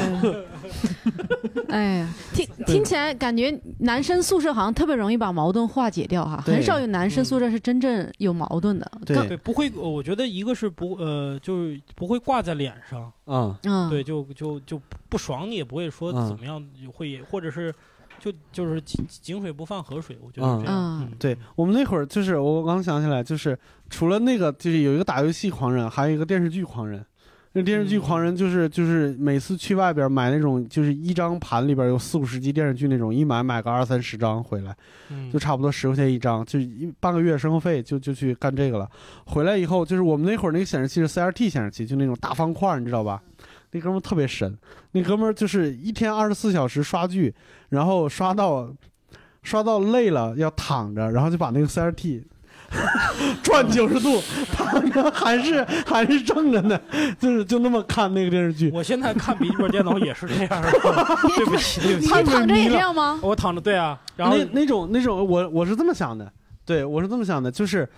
哎呀，听听起来感觉男生宿舍好像特别容易把矛盾化解掉哈，很少有男生宿舍是真正有矛盾的。对对，不会，我觉得一个是不呃，就是不会挂在脸上，嗯，嗯，对，就就就不爽你，也不会说嗯怎么样，会或者是就就是井井水不犯河水，我觉得这样。嗯嗯，对我们那会儿就是我刚想起来，就是除了那个就是有一个打游戏狂人，还有一个电视剧狂人。那电视剧狂人就是就是每次去外边买那种就是一张盘里边有四五十集电视剧那种，一买买个二三十张回来，嗯就差不多十块钱一张，就一半个月生活费就就去干这个了。回来以后就是我们那会儿那个显示器是 CRT 显示器，就那种大方块，你知道吧？那哥们儿特别神，那哥们儿就是一天二十四小时刷剧，然后刷到刷到累了要躺着，然后就把那个 CRT 转九十度，躺着还是还是正着呢，就是就那么看那个电视剧。我现在看笔记本电脑也是这样的，对不起，对不你起，躺着也这样吗？我躺着，对啊，然后那那种那种，我我是这么想的，对我是这么想的，就是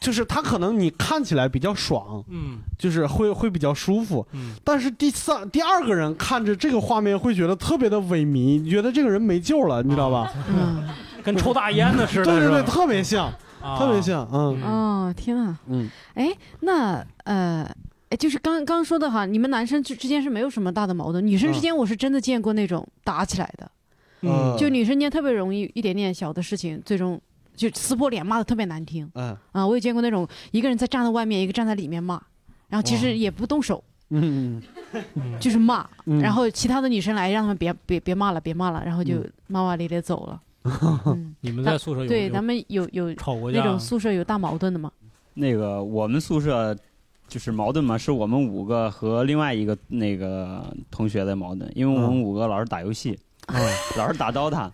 就是他可能你看起来比较爽，嗯。就是会会比较舒服，嗯，但是第三第二个人看着这个画面会觉得特别的萎靡，你觉得这个人没救了，你知道吧？嗯，跟抽大烟的似的，对对对，特别像，啊特别像，嗯哦，天啊，嗯，哎，那呃。哎，就是刚刚说的哈，你们男生之之间是没有什么大的矛盾，女生之间我是真的见过那种打起来的，嗯。就女生间特别容易一点点小的事情，最终就撕破脸，骂的特别难听嗯啊！我也见过那种一个人在站在外面，一个站在里面骂，然后其实也不动手，嗯嗯 就是骂，嗯，然后其他的女生来让他们别别别骂了，别骂了，然后就嗯骂骂咧咧走了。嗯，你们在宿舍有对，咱们有有吵过那种宿舍有大矛盾的吗？那个我们宿舍就是矛盾嘛，是我们五个和另外一个那个同学的矛盾，因为我们五个老是打游戏，嗯老是打 DOTA。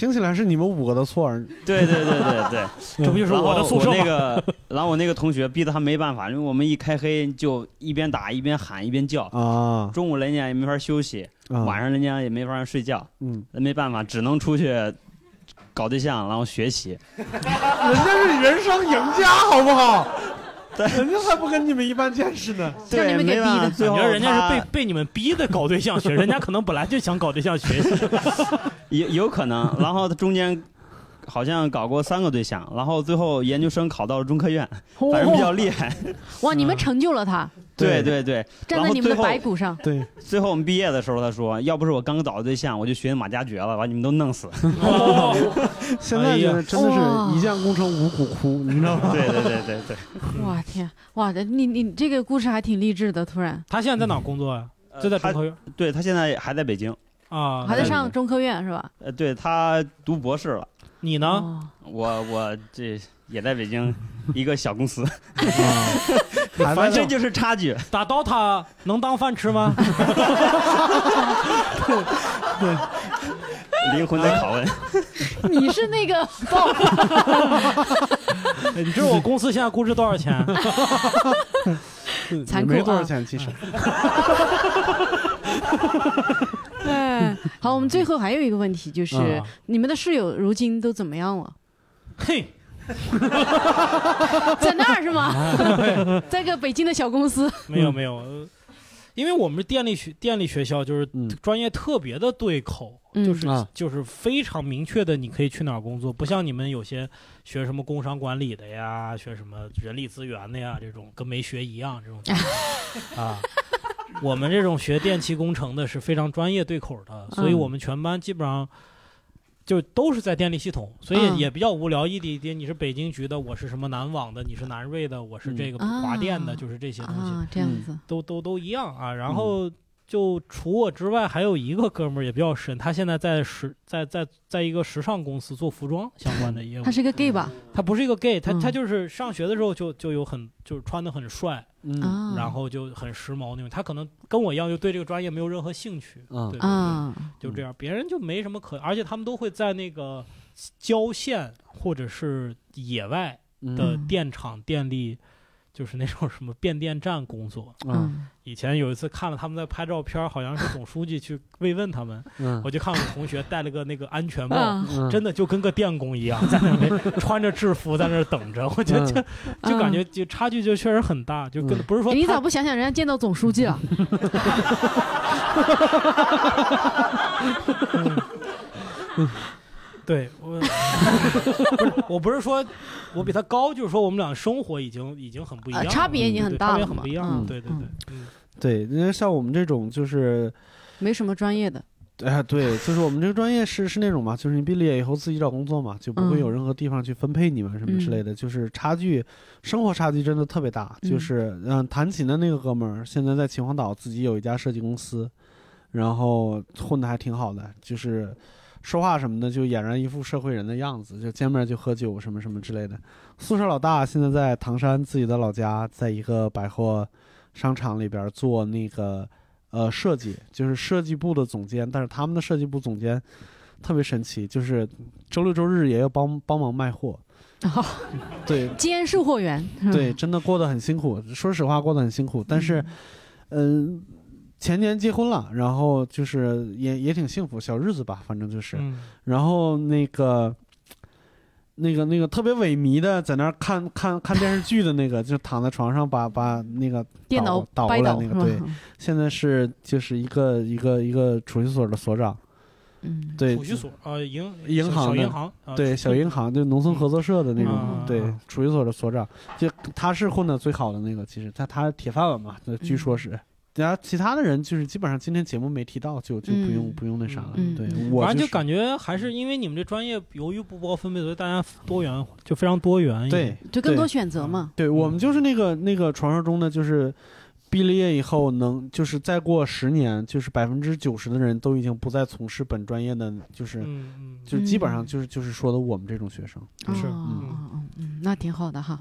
听起来是你们五个的错，对对对对对，这不就是我的宿舍吗？那个，然后我那个同学逼得他没办法，因为我们一开黑就一边打一边喊一边叫，啊，中午人家也没法休息，啊。晚上人家也没法睡觉，嗯，那没办法，只能出去搞对象，然后学习。人家是人生赢家，好不好？人家才不跟你们一般见识呢。对你们给逼的最后人家是被被你们逼的搞对象学，人家可能本来就想搞对象学习。有有可能，然后他中间好像搞过三个对象，然后最后研究生考到了中科院，反正比较厉害。哇，你们成就了他，对对对，站在你们的白骨上。对，最后我们毕业的时候，他说：“要不是我刚找的对象，我就学马加爵了，把你们都弄死。现在觉得真的是一将功成万骨枯，你知道”吗？对对对对对，哇天，哇，你你这个故事还挺励志的，突然他现在在哪工作呀？就在中他科院对他现在还在北京，啊。还在上中科院是吧？呃，对他读博士了。你呢？哦我我这也在北京一个小公司，还在反正就是差距。打 DOTA 能当饭吃吗？灵魂的拷问，你是那个报你知道我公司现在估值多少钱？残酷啊没多少钱，其实。哎，好，我们最后还有一个问题，就是、啊你们的室友如今都怎么样了？嘿，在那儿是吗？在个北京的小公司。没有没有，呃因为我们是电力学电力学校，就是嗯专业特别的对口，嗯就是、啊就是非常明确的，你可以去哪儿工作，不像你们有些学什么工商管理的呀，学什么人力资源的呀，这种跟没学一样这种 啊。我们这种学电气工程的是非常专业对口的，所以嗯我们全班基本上就都是在电力系统，所以嗯也比较无聊。一地一点，你是北京局的，我是什么南网的，你是南瑞的，我是这个嗯华电的，啊就是这些东西。啊，这样子。都都都一样啊。然后就除我之外，还有一个哥们儿也比较神，他现在在时在在在一个时尚公司做服装相关的业务他。是个 gay 吧？他不是一个 gay，他嗯他就是上学的时候就就有很就是穿的很帅，然后就很时髦那种。他可能跟我一样，就对这个专业没有任何兴趣。嗯对就这样，别人就没什么可，而且他们都会在那个郊县或者是野外的嗯电厂、电力，就是那种什么变电站工作。嗯。嗯，以前有一次看了他们在拍照片，好像是总书记去慰问他们，嗯。我就看我同学戴了个那个安全帽，真的就跟个电工一样，在那边穿着制服在那等着，我觉得就就感觉就差距就确实很大，就跟嗯。不是说你咋不想想人家见到总书记了？对我不 是我不是说我比他高，就是说我们俩生活已经已经很不一样呃了，差别已经很对差别大了嘛很不一样，嗯对对对，嗯对，因为像我们这种就是没什么专业的。哎，对，就是我们这个专业是是那种嘛，就是你毕了业以后自己找工作嘛，就不会嗯有任何地方去分配你们什么之类的，就是差距，生活差距真的特别大。嗯就是嗯，弹琴的那个哥们儿现在在秦皇岛自己有一家设计公司，然后混的还挺好的，就是说话什么的就俨然一副社会人的样子，就见面就喝酒什么什么之类的。宿舍老大现在在唐山自己的老家，在一个百货商场里边做那个呃设计，就是设计部的总监，但是他们的设计部总监特别神奇，就是周六周日也要帮帮忙卖货。哦对兼售货员，对，真的过得很辛苦。说实话，过得很辛苦。但是，嗯、前年结婚了，然后就是也也挺幸福，小日子吧，反正就是。嗯。然后那个。那个那个特别萎靡的，在那儿看看看电视剧的那个，就躺在床上把把那个电脑倒过来那个，对，现在是就是一个一个一个储蓄所的所长，嗯，对，储蓄所啊，银银行银行，啊对，小银行就农村合作社的那种，嗯对嗯，储蓄所的所长，就他是混的最好的那个，其实他他铁饭碗嘛，据说是。然后其他的人就是基本上今天节目没提到，就就不用、嗯不用那啥了。嗯对嗯我反正就就是感觉还是因为你们这专业由于不包分配，所以大家多元就非常多元。对，就更多选择嘛。对我们就是那个那个传说中的，就是毕了业以后能就是再过十年，就是百分之九十的人都已经不再从事本专业的，就是、就是基本上嗯就是就是说的我们这种学生。是嗯嗯嗯，那挺好的哈。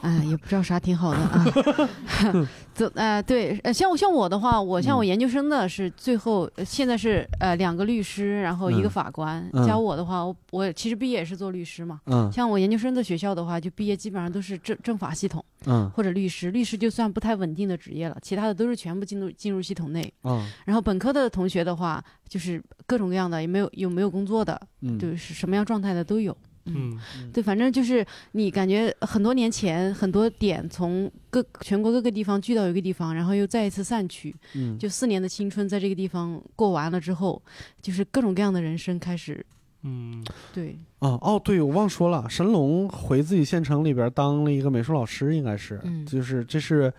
哎，也不知道啥挺好的啊。走，呃，对，呃，像我像我的话，我像我嗯研究生的是最后呃现在是呃两个律师，然后一个嗯法官。嗯加我的话，我我其实毕业也是做律师嘛。嗯像我研究生的学校的话，就毕业基本上都是政政法系统嗯或者律师，律师就算不太稳定的职业了，其他的都是全部进入进入系统内。嗯然后本科的同学的话，就是各种各样的，也没有有没有工作的，嗯，就是什么样状态的都有。嗯。对，反正就是你感觉很多年前很多点从各全国各个地方聚到一个地方，然后又再一次散去，嗯。就四年的青春在这个地方过完了之后，就是各种各样的人生开始。嗯。对，哦哦，对，我忘说了，神龙回自己县城里边当了一个美术老师，应该是，嗯就是这是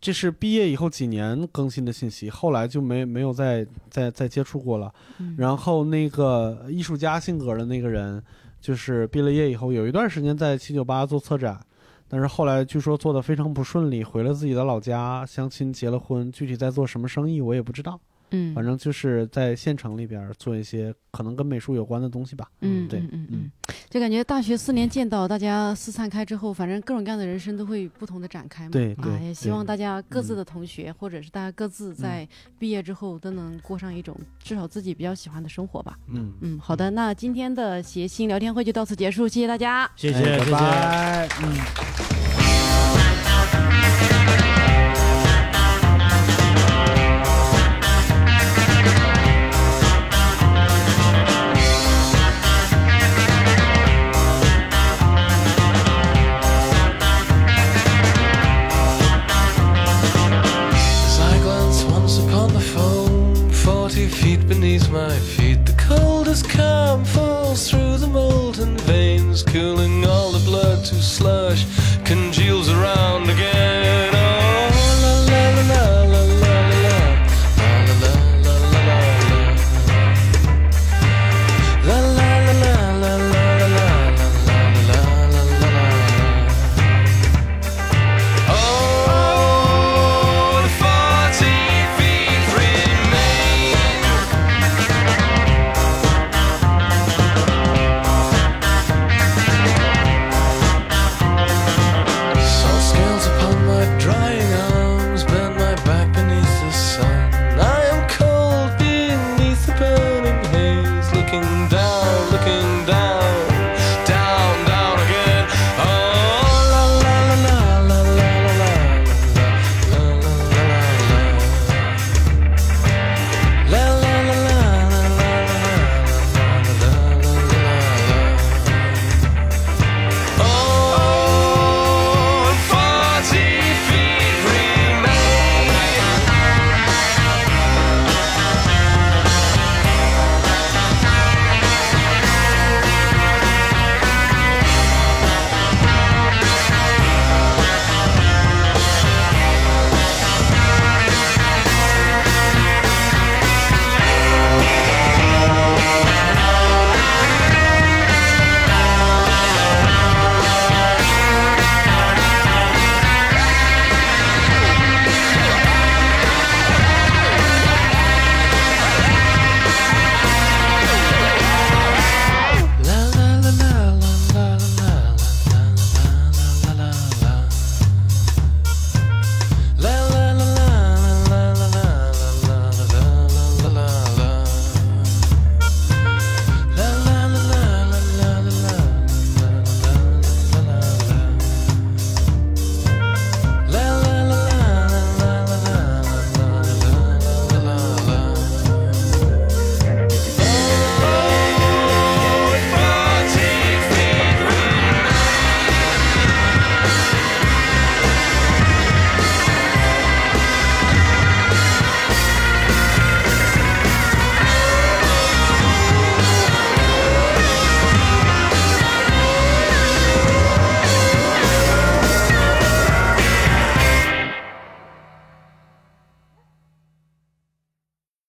这是毕业以后几年更新的信息，后来就没没有再再再接触过了。嗯。然后那个艺术家性格的那个人，就是毕了业以后有一段时间在七九八做策展，但是后来据说做的非常不顺利，回了自己的老家相亲结了婚，具体在做什么生意我也不知道。嗯，反正就是在县城里边做一些可能跟美术有关的东西吧。嗯对嗯嗯嗯，就感觉大学四年见到大家四散开之后，反正各种各样的人生都会不同的展开嘛。啊，对对也希望大家各自嗯的同学，或者是大家各自在毕业之后都能过上一种至少自己比较喜欢的生活吧。嗯，嗯，好的，那今天的谐星聊天会就到此结束，谢谢大家。谢谢谢谢。哎拜拜。嗯。